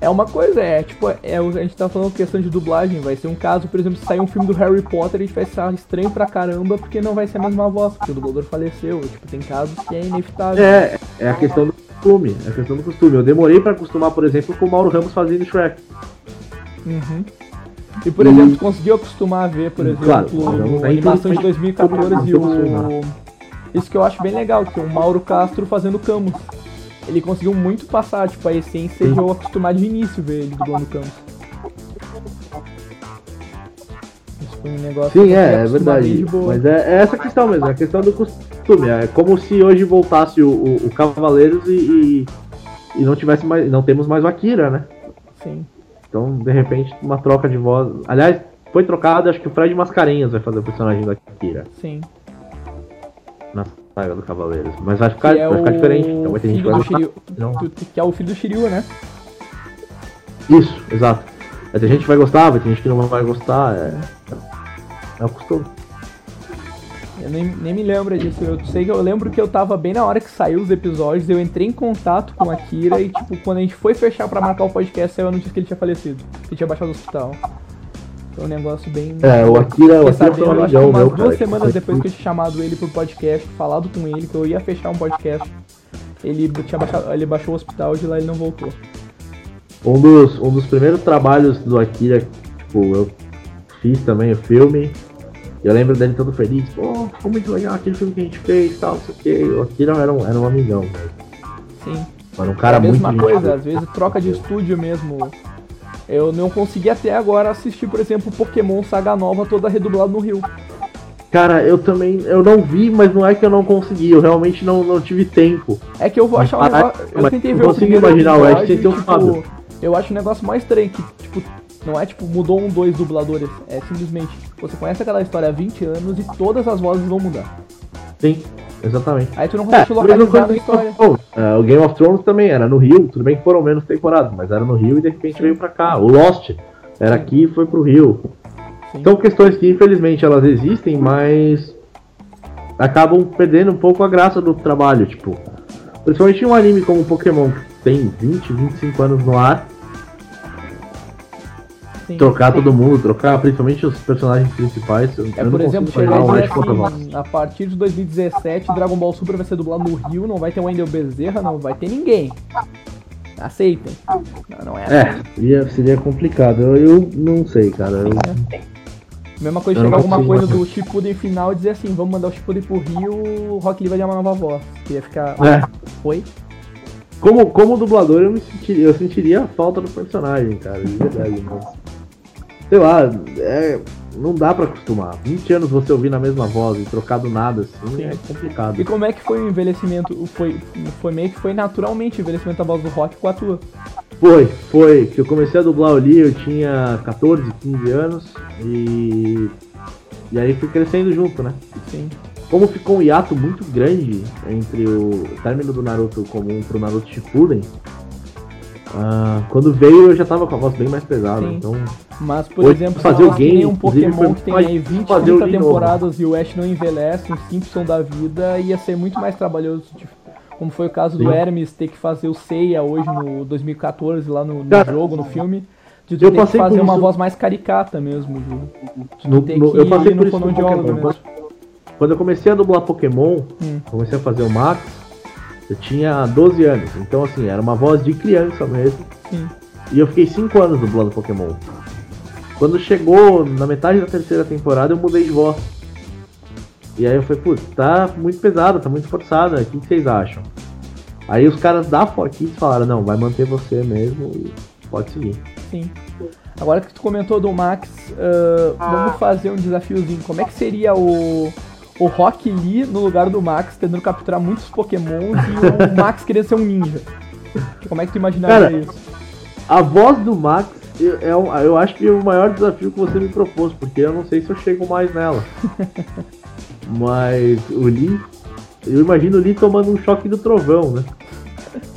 É uma coisa, é tipo, é, a gente tá falando questão de dublagem, vai ser um caso, por exemplo, se sair um filme do Harry Potter, a gente vai achar estranho pra caramba, porque não vai ser a mesma voz, porque o dublador faleceu, tipo, tem casos que é inevitável. É, é a questão do costume. É a questão do costume. Eu demorei pra acostumar, por exemplo, com o Mauro Ramos fazendo Shrek. Uhum. E por exemplo, tu conseguiu acostumar a ver, por exemplo, Claro, não, a animação de nem 2014 e o. Isso que eu acho bem legal, que é o Mauro Castro fazendo Camus. Ele conseguiu muito passar, tipo, a essência de eu acostumar de início ver ele dublando foi um negócio Sim, é, é verdade. Mas é, é essa questão mesmo, é a questão do costume. É como se hoje voltasse o, o, o Cavaleiros e, e, e não tivesse mais, não temos mais o Akira, né? Sim. Então, de repente, uma troca de voz. Aliás, foi trocado, acho que o Fred Mascarenhas vai fazer o personagem do Akira Sim. Saga do Cavaleiros. Mas vai ficar, é vai ficar diferente. Então vai ter gente que vai gostar. Não. Que é o filho do Shiryu, né? Isso, exato. Vai ter gente que vai gostar, vai ter gente que não vai gostar. É, é o costume. Eu nem, nem me lembro disso. Eu sei que eu lembro que eu tava bem na hora que saiu os episódios, eu entrei em contato com a Kira e, tipo, quando a gente foi fechar pra marcar o podcast, saiu a notícia que ele tinha falecido. Que ele tinha baixado no hospital. Foi um negócio bem. É, o Akira, o Akira foi um amigão meu, duas cara. semanas depois que eu tinha chamado ele pro podcast, falado com ele, que eu ia fechar um podcast, ele, tinha baixado, ele baixou o hospital e de lá ele não voltou. Um dos, um dos primeiros trabalhos do Akira, tipo, eu fiz também o filme. Eu lembro dele todo feliz, pô, ficou muito legal aquele filme que a gente fez e tal, não sei o que. O Akira era um, era um amigão, velho. Sim. Era um cara é a muito mesma coisa, às vezes troca de estúdio mesmo. Eu não consegui até agora assistir, por exemplo, Pokémon Saga Nova toda redublada no Rio. Cara, eu também, eu não vi, mas não é que eu não consegui, eu realmente não, não tive tempo. É que eu vou achar um negócio. Eu tentei ver o primeiro imaginar o Ash sem ter Fábio. Eu acho um negócio mais estranho que, tipo, não é tipo, mudou um, dois dubladores. É simplesmente, você conhece aquela história há 20 anos e todas as vozes vão mudar. Sim, exatamente. Aí tu não É, consegue mesma localizar a história. É, o Game of Thrones também era no Rio, tudo bem que foram menos temporadas, mas era no Rio e de repente veio pra cá. O Lost era aqui e foi pro Rio. Sim. São questões que infelizmente elas existem, mas acabam perdendo um pouco a graça do trabalho, tipo. Principalmente em um anime como Pokémon, que tem 20, 25 anos no ar, Sim, trocar todo mundo, trocar principalmente os personagens principais. eu- É, eu por exemplo, chegar um assim, a partir de 2017, Dragon Ball Super vai ser dublado no Rio, não vai ter Wendel Bezerra, não vai ter ninguém. Aceitem. Não, não é assim. É, seria, seria complicado. Eu, eu não sei, cara. Eu, Mesma coisa chegar alguma coisa do Shippuden final e dizer assim, vamos mandar o Shippuden pro Rio, o Rock Lee vai dar uma nova voz. Que ia ficar... é, Oi? como, como dublador, eu, me sentiria, eu sentiria a falta do personagem, cara, de verdade. Mas, sei lá, é, não dá pra acostumar. 20 anos você ouvir na mesma voz e trocar do nada assim é complicado. E como é que foi o envelhecimento? Foi, foi meio que foi naturalmente o envelhecimento da voz do Rock com a tua. Foi, foi. Que eu comecei a dublar o Lee, eu tinha 14, 15 anos e. E aí fui crescendo junto, né? Sim. Como ficou um hiato muito grande entre o término do Naruto comum pro Naruto Shippuden, ah, quando veio eu já tava com a voz bem mais pesada, Sim. então Mas, por Hoje, exemplo, fazer se o game, nem um Pokémon que tem aí 20, fazer o 30 Lee novo. temporadas e o Ash não envelhece, um Simpson da vida, ia ser muito mais trabalhoso. tipo, como foi o caso do Sim. Hermes ter que fazer o Seiya hoje no 2014, lá no, no Cara, jogo, no filme. De eu passei fazer uma isso. voz mais caricata mesmo. De, de No- ter no- que eu passei ir por no isso no Pokémon. mesmo. Quando eu comecei a dublar Pokémon, Hum. comecei a fazer o Max, eu tinha 12 anos. Então, assim, era uma voz de criança mesmo. Sim. E eu fiquei 5 anos dublando Pokémon. Quando chegou na metade da terceira temporada, eu mudei de voz. E aí eu falei, putz, tá muito pesado, tá muito forçada, o que, vocês acham? Aí os caras da Fox falaram, não, vai manter você mesmo e pode seguir. Sim. Agora que tu comentou do Max, ah, vamos fazer um desafiozinho. Como é que seria o, o Rock Lee no lugar do Max, tentando capturar muitos Pokémons e o Max querendo ser um ninja? Como é que tu imaginaria Cara, isso? A voz do Max eu- é um- eu acho que é o maior desafio que você me propôs, porque eu não sei se eu chego mais nela. Mas o Lee, eu imagino o Lee tomando um choque do trovão, né?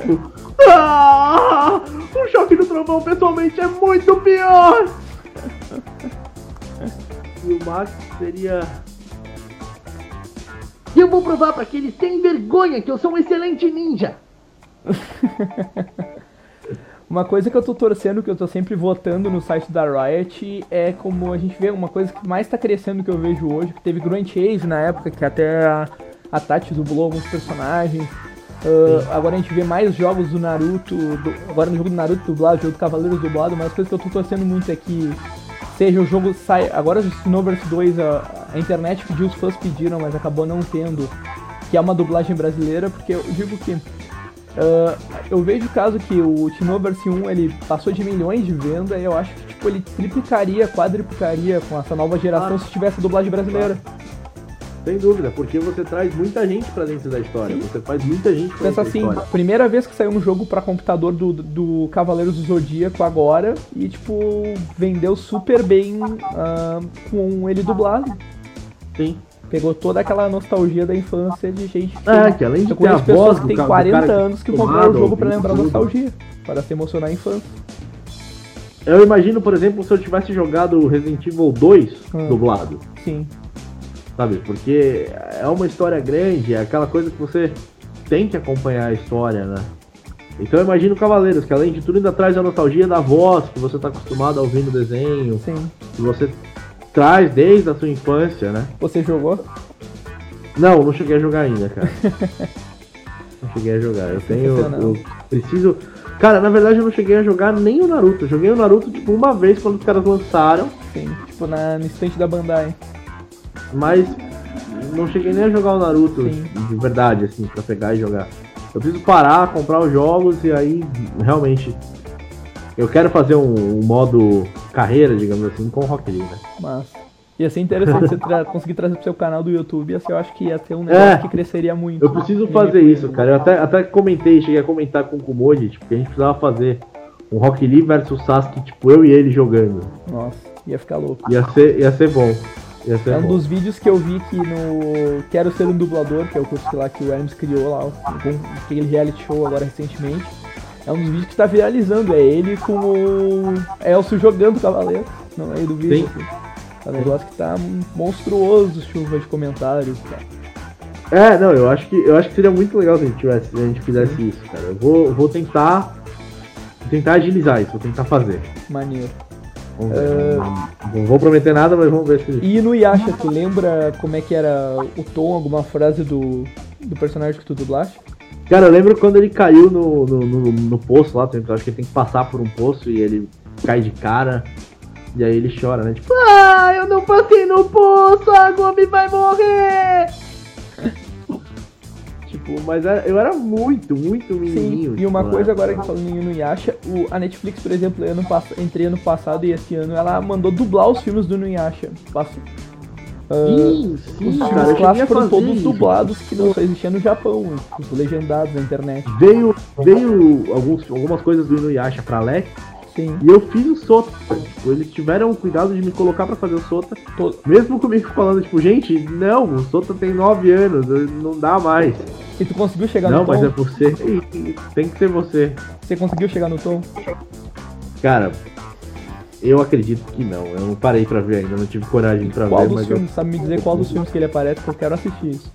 Ah, o choque do trovão pessoalmente é muito pior! E o Max seria. E eu vou provar pra que eles têm vergonha que eu sou um excelente ninja! Uma coisa que eu tô torcendo, que eu tô sempre votando no site da Riot, é como a gente vê, uma coisa que mais tá crescendo que eu vejo hoje, que teve Grand Chase na época, que até a, a Tati dublou alguns personagens. Ah, agora a gente vê mais jogos do Naruto, do- agora no jogo do Naruto dublado, jogo do Cavaleiros dublado, mas coisa que eu tô torcendo muito é que seja o jogo sai. Agora o Snowverse 2, a, a internet pediu, os fãs pediram, mas acabou não tendo, que é uma dublagem brasileira, porque eu digo que ah, eu vejo o caso que o Xenoverse 1 ele passou de milhões de venda e eu acho que tipo, ele triplicaria, quadriplicaria com essa nova geração se tivesse dublagem brasileira. Sem dúvida, porque você traz muita gente pra dentro da história. Sim. Você faz muita gente pra Pensa dentro assim, da história. primeira vez que saiu um jogo pra computador do, do Cavaleiros do Zodíaco agora e, tipo, vendeu super bem ah, com ele dublado. Sim. Pegou toda aquela nostalgia da infância de gente. que É, tem- que além de ter a pessoas voz que do 40 cara que anos que compraram o jogo pra ouvir lembrar a nostalgia. Para se emocionar a infância. Eu imagino, por exemplo, se eu tivesse jogado Resident Evil 2 Hum. dublado. Sim. Sabe? Porque é uma história grande, é aquela coisa que você tem que acompanhar a história, né? Então eu imagino Cavaleiros, que além de tudo ainda traz a nostalgia da voz, que você tá acostumado a ouvir no desenho, Sim. que você traz desde a sua infância, né? Você jogou? Não, não cheguei a jogar ainda, cara. não cheguei a jogar. Eu tenho. Eu preciso. Cara, na verdade eu não cheguei a jogar nem o Naruto. Eu joguei o Naruto tipo uma vez quando os caras lançaram, Sim. Tipo, na, no estante da Bandai. Mas não cheguei nem a jogar o Naruto Sim. de verdade, assim, pra pegar e jogar. Eu preciso parar, comprar os jogos e aí realmente. Eu quero fazer um, um modo carreira, digamos assim, com Rock League, né? Mas ia ser interessante você tra- conseguir trazer pro seu canal do YouTube. Assim, eu acho que ia ter um negócio É. que cresceria muito. Eu preciso Ele fazer isso, cara. Eu até, até comentei, cheguei a comentar com o Kumoji, tipo, que a gente precisava fazer um Rock Lee versus Sasuke, tipo, eu e ele jogando. Nossa, ia ficar louco. Ia ser, ia ser bom. Ia ser É um bom. dos vídeos que eu vi que no Quero Ser um Dublador, que é o curso lá que o Hermes criou lá, o- aquele reality show agora recentemente. É um dos vídeos que tá viralizando, é ele com o Elcio jogando Cavaleiro no meio do vídeo. Sim. assim. É um negócio que tá monstruoso, chuva de comentários. Cara. É, não, eu acho que eu acho que seria muito legal se a gente tivesse, se a gente fizesse isso, cara. Eu vou, vou tentar vou tentar agilizar isso, vou tentar fazer. Maneiro. Vamos ver. Não, não vou prometer nada, mas vamos ver se. E no Yasha, tu lembra como é que era o tom, alguma frase do, do personagem que tu dublaste? Cara, eu lembro quando ele caiu no, no, no, no poço lá, eu acho que ele tem que passar por um poço e ele cai de cara. E aí ele chora, né? Tipo, Ah, eu não passei no poço, a Gobi vai morrer! Tipo, mas eu era muito, muito menininho. Sim, e uma tipo, coisa agora que falando em Inuyasha, o, a Netflix, por exemplo, ano, entre ano passado e esse ano, ela mandou dublar os filmes do Inuyasha. Passou. Ah, Sim, os sim, filmes cara, clássicos foram todos isso. dublados que não só existiam no Japão, os legendados na internet. Veio, veio alguns, algumas coisas do Inuyasha pra Lex Sim, e eu fiz o Sota. Tipo, eles tiveram o cuidado de me colocar pra fazer o Sota. Mesmo comigo falando, tipo, gente, não, o Sota tem 9 anos, não dá mais. e tu conseguiu chegar não, no mas tom? é você. Tem que ser você. Você conseguiu chegar no tom? Cara, eu acredito que não. Eu não parei pra ver ainda, não tive coragem pra Qual ver, dos mas eu... filmes, sabe me dizer qual dos filmes que ele aparece, que eu quero assistir isso.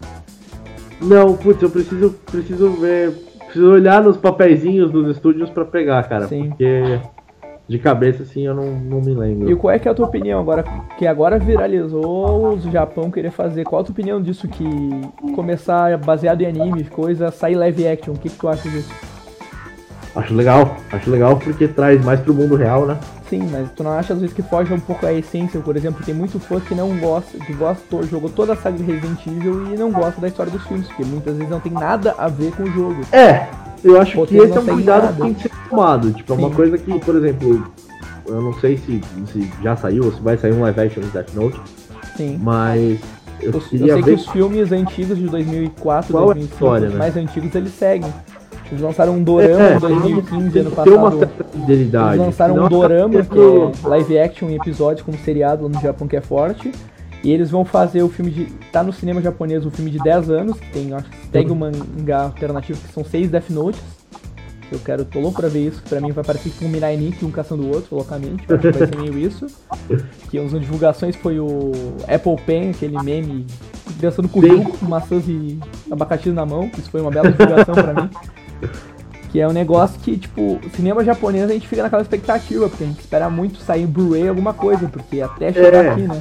Não, putz, eu preciso, preciso ver. Preciso olhar nos papeizinhos dos estúdios pra pegar, cara. Sim. Porque de cabeça assim eu não, não me lembro. E qual é que é a tua opinião agora? Que agora viralizou o Japão querer fazer. Qual a tua opinião disso que começar baseado em anime, coisa, sair live action? O que, que tu acha disso? Acho legal, acho legal porque traz mais pro mundo real, né? Sim, mas tu não acha às vezes que foge um pouco a essência? Por exemplo, tem muito fã que não gosta, que gostou, jogou toda a saga de Resident Evil e não gosta da história dos filmes, porque muitas vezes não tem nada a ver com o jogo. É, eu acho Ou que esse é um cuidado nada. que tem que ser tomado. Tipo, é uma Sim. coisa que, por exemplo, eu não sei se, se já saiu ou se vai sair um live action de Death Note, Sim. mas eu Eu sei que ver os filmes antigos de 2004, Qual é a 2005, história, os né? mais antigos, eles seguem. Eles lançaram um dorama É, em 2015, tem ano uma passado. certa fidelidade. Eles lançaram um dorama, que é live action em episódio como seriado lá no Japão, que é forte. E eles vão fazer o filme de. Tá no cinema japonês um filme de 10 anos, que tem, acho que segue um mangá alternativo, que são seis Death Notes. Eu quero, tô louco pra ver isso, que pra mim vai parecer tipo um Mirai Nikki, um caçando o outro, loucamente. Eu acho que vai ser meio isso. Que as divulgações foi o Apple Pen, aquele meme dançando com com maçãs e abacaxi na mão. Isso foi uma bela divulgação pra mim. Que é um negócio que, tipo, cinema japonês a gente fica naquela expectativa, porque a gente espera muito sair Blu-ray alguma coisa, porque até chegar É, aqui, né?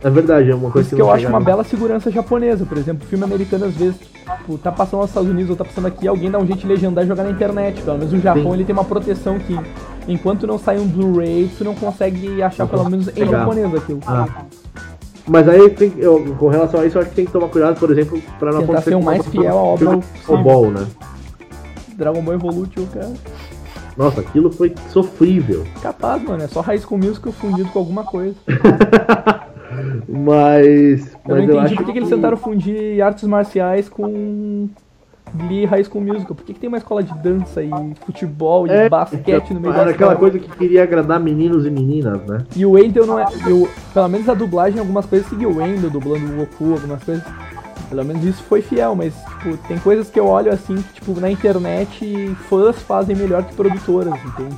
É verdade, é uma coisa isso que eu acho uma bela segurança japonesa. Por exemplo, filme americano, às vezes, tipo, tá passando nos Estados Unidos ou tá passando aqui, alguém dá um jeito de legendar e jogar na internet. Pelo menos o Japão Sim. ele tem uma proteção que, enquanto não sai um Blu-ray, tu não consegue achar Não pelo menos em pegar. japonês aquilo. Ah. Mas aí, tem, eu, com relação a isso, eu acho que tem que tomar cuidado, por exemplo, pra não Tentar acontecer ser o mais fiel à obra possível. Ball, né? Dragon Ball Evolution, cara. Nossa, aquilo foi sofrível. Capaz, mano. É só High School Musical fundido com alguma coisa. Mas. Eu mas não entendi acho por que, que eles tentaram fundir artes marciais com Glee High School Musical. Por que, que tem uma escola de dança e futebol e É, basquete no meio da Era aquela coisa que queria agradar meninos e meninas, né? E o Wendell não é. e o- pelo menos a dublagem, algumas coisas seguiu o Wendell dublando o Goku, algumas coisas. Pelo menos isso foi fiel, mas tipo, tem coisas que eu olho assim que, tipo, na internet fãs fazem melhor que produtoras, entende?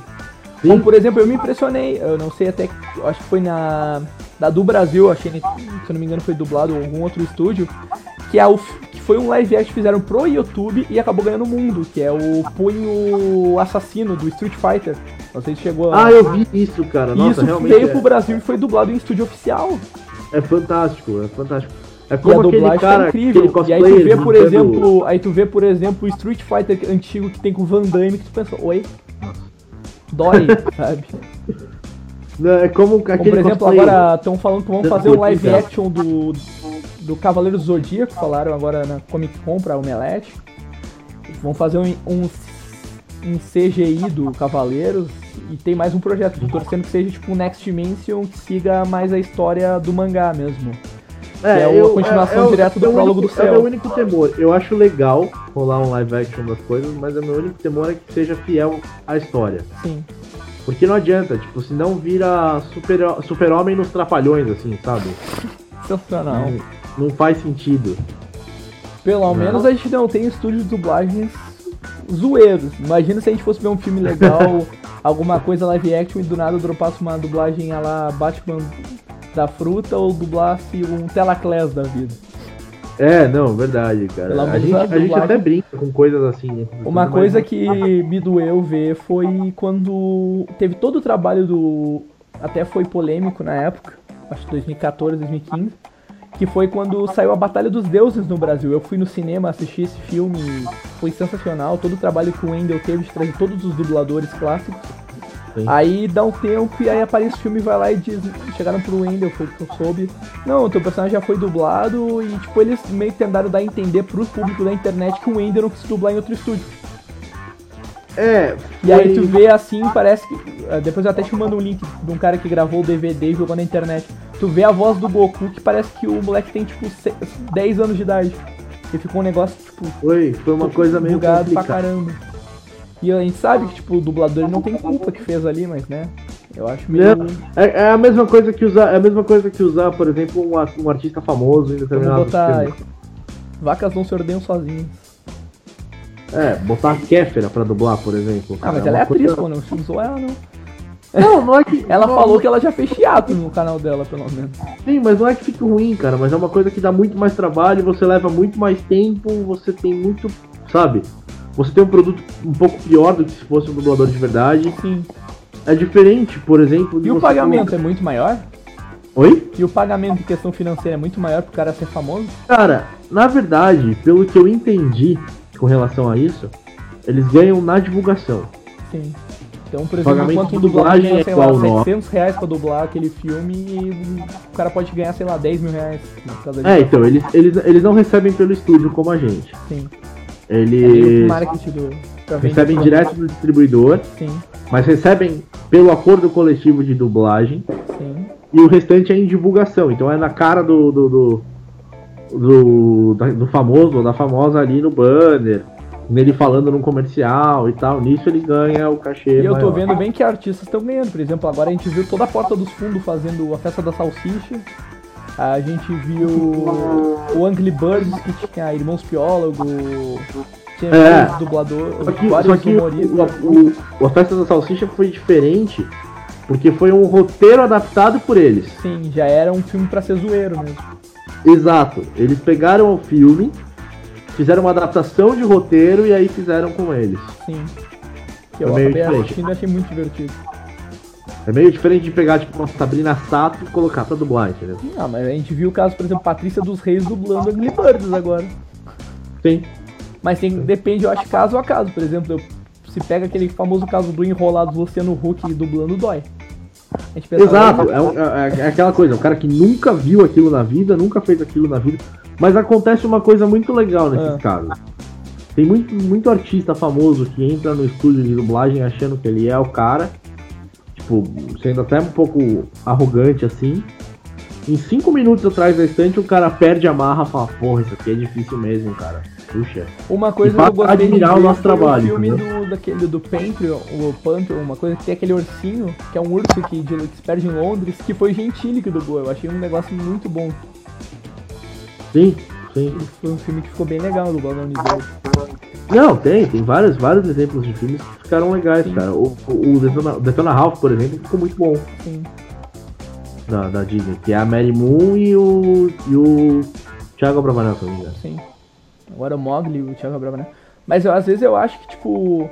Sim. Como, por exemplo, eu me impressionei, eu não sei até, acho que foi na da do Brasil, achei, se eu não me engano foi dublado ou algum outro estúdio, que, é o, que foi um live action que fizeram pro YouTube e acabou ganhando o mundo, que é o Punho Assassino do Street Fighter. Não sei se chegou a... Ah, eu vi isso, cara. Nossa, isso realmente veio é, pro Brasil e foi dublado em estúdio oficial. é fantástico, é fantástico. É E a como aquele dublagem cara, tá incrível. E aí tu vê, por exemplo, aí tu vê, por exemplo, o Street Fighter antigo que tem com o Van Damme, que tu pensa, oi? Dói, sabe? Não, É como Como, por exemplo, agora estão falando que vão fazer um live action do, do Cavaleiro do Zodíaco, falaram agora na Comic Con pra Omelete. Vão fazer um, um, um CGI do Cavaleiros e tem mais um projeto, tô torcendo que seja tipo um Next Dimension que siga mais a história do mangá mesmo. É uma continuação o- direto do meu Prólogo único- do É o Céu. meu único temor. Eu acho legal rolar um live action das coisas, mas o meu único temor é que seja fiel à história. Sim. Porque não adianta, tipo, senão vira super- super-homem nos trapalhões, assim, sabe? Sensacional. Não, não faz sentido. Pelo Não. menos a gente não tem estúdios de dublagens zoeiros. Imagina se a gente fosse ver um filme legal, alguma coisa live action e do nada dropasse uma dublagem a lá Batman da fruta ou dublasse um Telaclass da vida. É, não, verdade, cara. A gente, a gente até brinca com coisas assim. né? Uma coisa que me doeu ver foi quando teve todo o trabalho do. Até foi polêmico na época, acho que 2014, 2015, que foi quando saiu a Batalha dos Deuses no Brasil. Eu fui no cinema assistir esse filme, foi sensacional. Todo o trabalho que o Wendell teve de trazer todos os dubladores clássicos. Sim. Aí dá um tempo e aí aparece o filme e vai lá e diz. Chegaram pro Wendell, foi o que eu soube. Não, o teu personagem já foi dublado e tipo, eles meio que tentaram dar a entender pro público da internet que o Wendell não quis dublar em outro estúdio. É, E aí foi- tu vê assim, parece que. eh, Depois eu até te mando um link de um cara que gravou o DVD e jogou na internet. Tu vê a voz do Goku que parece que o moleque tem tipo se- 10 anos de idade. E ficou um negócio, tipo, Foi, foi uma coisa meio bugado pra complicada. caramba. E a gente sabe que, tipo, o dublador não tem culpa que fez ali, mas né? Eu acho meio. Não, é, é a mesma coisa que usar, é a mesma coisa que usar, por exemplo, um, um artista famoso em Vamos determinado botar. filme. Vacas não se ordenham sozinhas. É, botar a Kéfera pra dublar, por exemplo. Ah, mas é ela é atriz, coisa- pô, não usou ela não. Não, não é que. Ela não- falou que ela já fez teatro no canal dela, pelo menos. Sim, mas não é que fique ruim, cara, mas é uma coisa que dá muito mais trabalho, você leva muito mais tempo, você tem muito. Sabe? Você tem um produto um pouco pior do que se fosse um dublador de verdade. Sim. É diferente, por exemplo. E o pagamento é muito maior? Oi? E o pagamento em questão financeira é muito maior pro cara ser famoso? Cara, na verdade, pelo que eu entendi com relação a isso, eles ganham na divulgação. Sim. Então, por exemplo, Pagamento enquanto um dublador dublagem ganha, é sei lá, igual, não. 700 reais pra dublar aquele filme e o cara pode ganhar, sei lá, 10 mil reais É, então, eles, eles, eles não recebem pelo estúdio como a gente. Sim. É Eles vender recebem direto do distribuidor, Sim, mas recebem pelo acordo coletivo de dublagem. sim. E o restante é em divulgação. Então é na cara do. do, do, do, do famoso ou da famosa ali no banner. Nele falando num comercial e tal. Nisso ele ganha o cachê. E eu tô maior. vendo bem que artistas estão ganhando. Por exemplo, agora a gente viu toda a Porta dos Fundos fazendo a festa da salsicha. A gente viu o Angry Birds, que tinha Irmãos Piólogo, tinha É. vários dubladores, Só que, vários só que humoristas. o, o- a festa da salsicha foi diferente. Porque foi um roteiro adaptado por eles. Sim, já era um filme pra ser zoeiro mesmo. Exato. Eles pegaram o filme, fizeram uma adaptação de roteiro e aí fizeram com eles. Sim. Que eu É meio acabei diferente. assistindo e achei muito divertido. É meio diferente de pegar, tipo, uma Sabrina Sato e colocar pra dublar, entendeu? Ah, mas a gente viu o caso, por exemplo, Patrícia dos Reis dublando Angry Birds agora. Sim. Mas tem, depende, eu acho, caso a caso. Por exemplo, eu- se pega aquele famoso caso do Enrolados Luciano Huck dublando, dói. Exato, é, é- é aquela coisa, o cara que nunca viu aquilo na vida, nunca fez aquilo na vida, mas acontece uma coisa muito legal nesses Ah. casos. Tem muito, muito artista famoso que entra no estúdio de dublagem achando que ele é o cara, tipo, sendo até um pouco arrogante assim, Em cinco minutos atrás da estante, o cara perde a marra e fala, porra, isso aqui é difícil mesmo, cara. Puxa. Uma coisa que eu gostei admirar o nosso trabalho, o filme entendeu? do, daquele, do Pantheon, o Pantheon, uma coisa que tem aquele ursinho, que é um urso que, de, que se perde em Londres, que foi Gentili que dublou. Eu achei um negócio muito bom. Sim, sim. Foi um filme que ficou bem legal, dublado na Universal. Não, tem, tem vários, vários exemplos de filmes que ficaram legais, Sim. cara. O, o, Detona, Detona Ralph, por exemplo, ficou muito bom Sim. da, da Disney, que é a Mary Moon e o, e o Thiago Abravanel, se não me engano. Sim. Agora o Mogli, o Thiago Brava, né? Mas eu, às vezes eu acho que, tipo.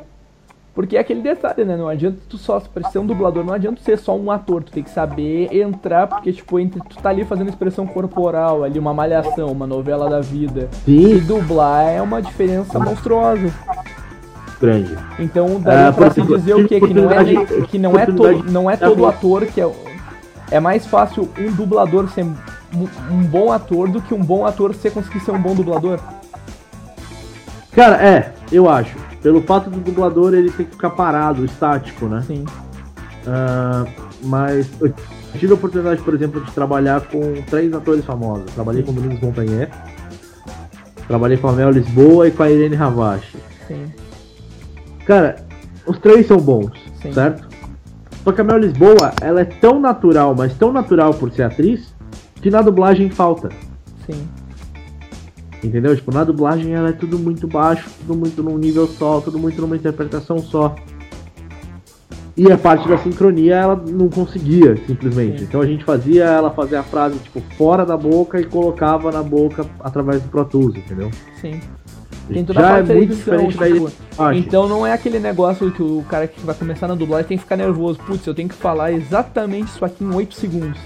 Porque é aquele detalhe, né? Não adianta tu só pra ser um dublador, não adianta ser só um ator, tu tem que saber entrar, porque, tipo, entre tu tá ali fazendo expressão corporal, ali, uma malhação, uma novela da vida. E Sim, dublar é uma diferença monstruosa. grande. Então daria É, pra se dizer o quê? Que não é, que não é, to, não é é todo ator que é. É mais fácil um dublador ser um, um bom ator do que um bom ator ser conseguir ser um bom dublador. Cara, é, eu acho. Pelo fato do dublador ele tem que ficar parado, estático, né? Sim. Ah, mas eu tive a oportunidade, por exemplo, de trabalhar com três atores famosos. Trabalhei com o Domingos Montanher, trabalhei com a Mel Lisboa e com a Irene Ravache. Sim. Cara, os três são bons, Sim. certo? Só que a Mel Lisboa, ela é tão natural, mas tão natural por ser atriz, que na dublagem falta. Sim. Entendeu? Tipo, na dublagem ela é tudo muito baixo, tudo muito num nível só, tudo muito numa interpretação só. E a parte da sincronia ela não conseguia, simplesmente. Sim. Então a gente fazia ela fazer a frase, tipo, fora da boca e colocava na boca através do Pro Tools, entendeu? Sim. Tem toda a Já é parte da muito diferente da tipo. Então não é aquele negócio que o cara que vai começar na dublagem tem que ficar nervoso. Putz, eu tenho que falar exatamente isso aqui em 8 segundos.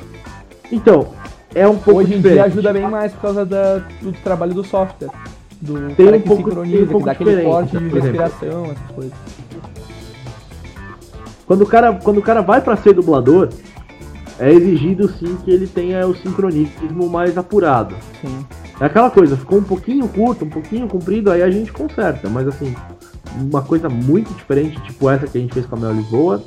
Então, é um pouco Hoje em diferente. dia ajuda bem mais por causa da- do trabalho do software. Do Tem cara um que pouco- sincroniza, tem um pouco que dá aquele corte de respiração, essas coisas. Quando o cara, quando o cara vai pra ser dublador, é exigido sim que ele tenha o sincronismo mais apurado. Sim. É aquela coisa, ficou um pouquinho curto, um pouquinho comprido, aí a gente conserta. Mas assim, uma coisa muito diferente, tipo essa que a gente fez com a Mel Lisboa,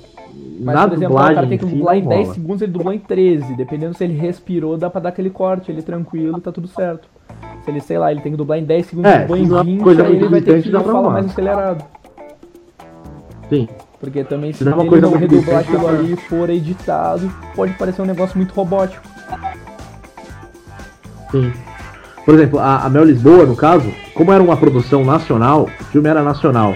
Mas, na por exemplo, o dublagem cara tem que dublar em não 10 rola. segundos, ele dublou em 13. Dependendo se ele respirou, dá pra dar aquele corte, ele tranquilo, tá tudo certo. Se ele, sei lá, ele tem que dublar em 10 segundos, É, dublou é em uma 20, coisa aí ele vai ter que falar mais acelerado. Sim. Porque também se Se é uma ele coisa não redublar aquilo ali e for editado, pode parecer um negócio muito robótico. Sim. Por exemplo, a, a Mel Lisboa, no caso, como era uma produção nacional, o filme era nacional.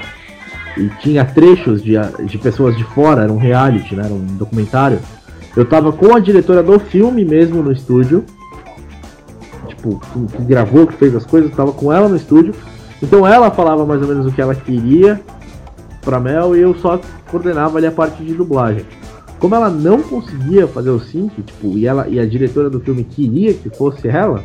E tinha trechos de, de pessoas de fora, era um reality, né? Era um documentário. Eu tava com a diretora do filme mesmo no estúdio. Tipo, que, que gravou, que fez as coisas, tava com ela no estúdio. Então ela falava mais ou menos o que ela queria pra Mel e eu só coordenava ali a parte de dublagem. Como ela não conseguia fazer o sync, tipo, e, ela, e a diretora do filme queria que fosse ela,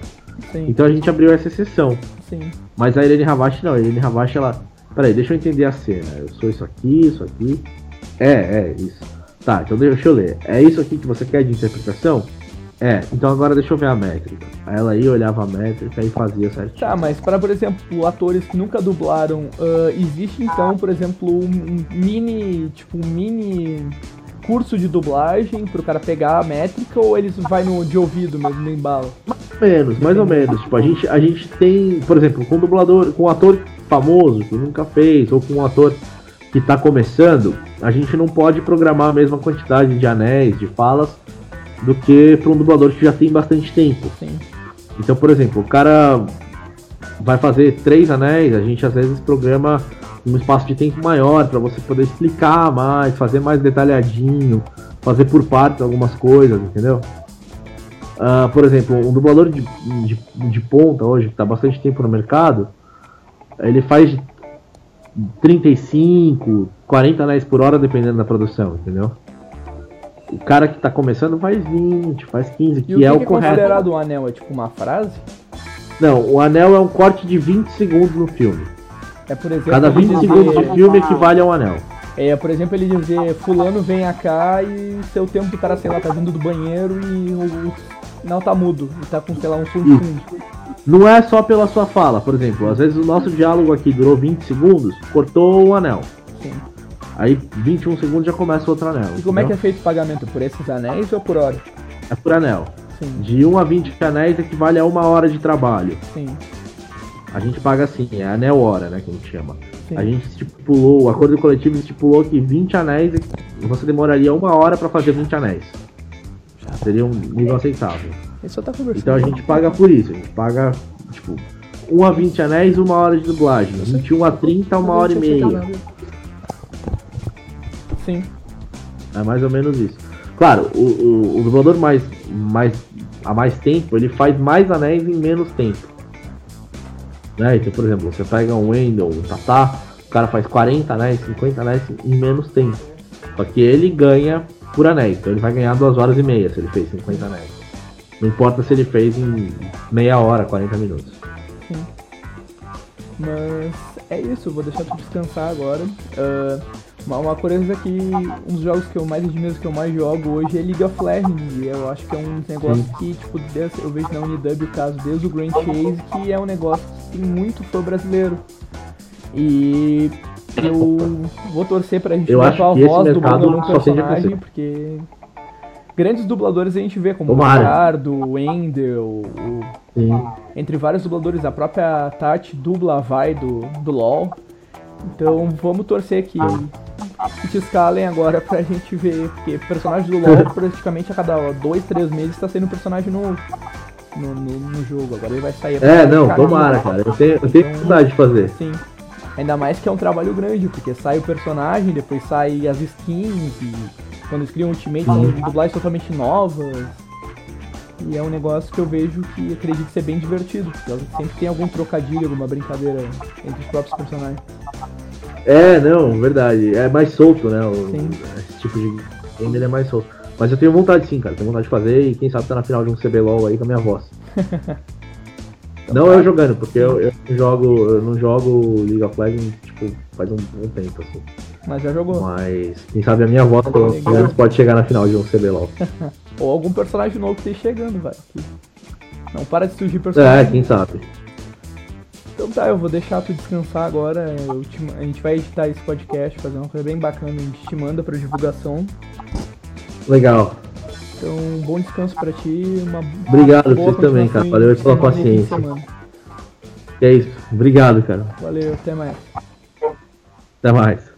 Sim, então a gente abriu essa exceção. sim. Mas a Irene Ravache não, a Irene Ravache ela. Peraí, deixa eu entender a cena. Eu sou isso aqui, isso aqui. É, é, isso. Tá, então deixa eu ler. É isso aqui que você quer de interpretação? É, então agora deixa eu ver a métrica. Aí ela ia, olhava a métrica e fazia certinho. Tá, mas para, por exemplo, atores que nunca dublaram, ah, existe então, por exemplo, um, mini, tipo, um mini curso de dublagem pro cara pegar a métrica ou eles vai no de ouvido mesmo, no embalo? Mais ou menos, mais ou menos. Tipo, a gente, a gente tem, por exemplo, com dublador, com ator famoso que nunca fez, ou com um ator que tá começando, a gente não pode programar a mesma quantidade de anéis, de falas, do que para um dublador que já tem bastante tempo. Sim, Então, por exemplo, o cara vai fazer três anéis, a gente às vezes programa um espaço de tempo maior para você poder explicar mais, fazer mais detalhadinho, fazer por partes algumas coisas, entendeu? Ah, por exemplo, um dublador de, de, de ponta hoje, que está bastante tempo no mercado, ele faz de 35, 40 anéis por hora, dependendo da produção, entendeu? O cara que está começando faz 20, faz 15, E que o que, é que o é correto. considerado um anel? É tipo uma frase? Não, o anel é um corte de 20 segundos no filme. É, por exemplo, Cada ele 20 dizer, segundos de filme equivale a um anel. É, por exemplo, ele dizer, fulano vem cá e seu tempo do cara, sei lá, tá vindo do banheiro e o, o sinal tá mudo. E tá com, sei lá, um som de fundo. Não é só pela sua fala, por exemplo, às vezes o nosso diálogo aqui durou 20 segundos, cortou um anel. Sim. Aí 21 segundos já começa outro anel. E como é que é entendeu? feito o pagamento? Por esses anéis ou por hora? é por anel. Sim, De 1 a 20 anéis equivale a uma hora de trabalho. sim, A gente paga assim, é anel hora, né, que a gente chama. sim. A gente estipulou, o acordo coletivo estipulou que 20 anéis, você demoraria uma hora pra fazer 20 anéis. Seria um nível aceitável. Tá. Então a gente paga por isso, a gente paga, tipo, 1 a 20 anéis, uma hora de dublagem. 21 a 30, uma hora e meia. Sim, É mais ou menos isso. Claro, o, o, o dublador mais, mais há mais tempo, ele faz mais anéis em menos tempo. Né? Então, por exemplo, você pega um Wendell, um Tatá, o cara faz 40 anéis, 50 anéis em menos tempo. Só que ele ganha por anéis, então ele vai ganhar 2 horas e meia se ele fez 50 anéis. Não importa se ele fez em meia hora, 40 minutos. mas é isso, vou deixar tu descansar agora. Ah, uma, uma coisa que um dos jogos que eu mais admiro, que eu mais jogo hoje é League of Legends. E eu acho que é um negócio que, tipo, eu vejo na Unidub o caso desde o Grand Chase, que é um negócio que tem muito fã brasileiro. E eu vou torcer pra gente Eu ver a acho esse voz só tende a personagem, porque grandes dubladores a gente vê, como o Tomara. Ricardo, o Wendel, o entre vários dubladores. A própria Tati dubla a Vai do, do LoL. Então vamos torcer que, que te escalem agora pra gente ver. Porque personagem do LoL praticamente a cada ó, dois, três meses tá saindo um personagem novo no, no, no jogo. Agora ele vai sair. É, não, tomara, cara. Eu tenho, eu tenho dificuldade de fazer. Sim. Ainda mais que é um trabalho grande, porque sai o personagem, depois sai as skins, e quando eles criam Ultimate são dublagens totalmente novas. E é um negócio que eu vejo que acredito ser bem divertido, porque sempre tem algum trocadilho, alguma brincadeira entre os próprios personagens. É, não, verdade. É mais solto, né? O, Sim. esse tipo de game ele é mais solto. Mas eu tenho vontade sim, cara. Tenho vontade de fazer e quem sabe tá na final de um CBLOL aí com a minha voz. não eu jogando, porque eu, eu não jogo. Eu não jogo League of Legends, tipo, faz um, um tempo, assim. Mas já jogou. Mas quem sabe a minha voz pelo menos pode chegar na final de um CBLOL. Ou algum personagem novo que esteja chegando, vai. Não para de surgir personagem. É, quem sabe. Então tá, eu vou deixar tu descansar agora. eu te a gente vai editar esse podcast, fazer uma coisa bem bacana, a gente te manda pra divulgação. Legal. Então, bom descanso pra ti. Uma Obrigado, boa vocês também, cara. Valeu pela paciência. é isso. Obrigado, cara. Valeu, até mais. Até mais.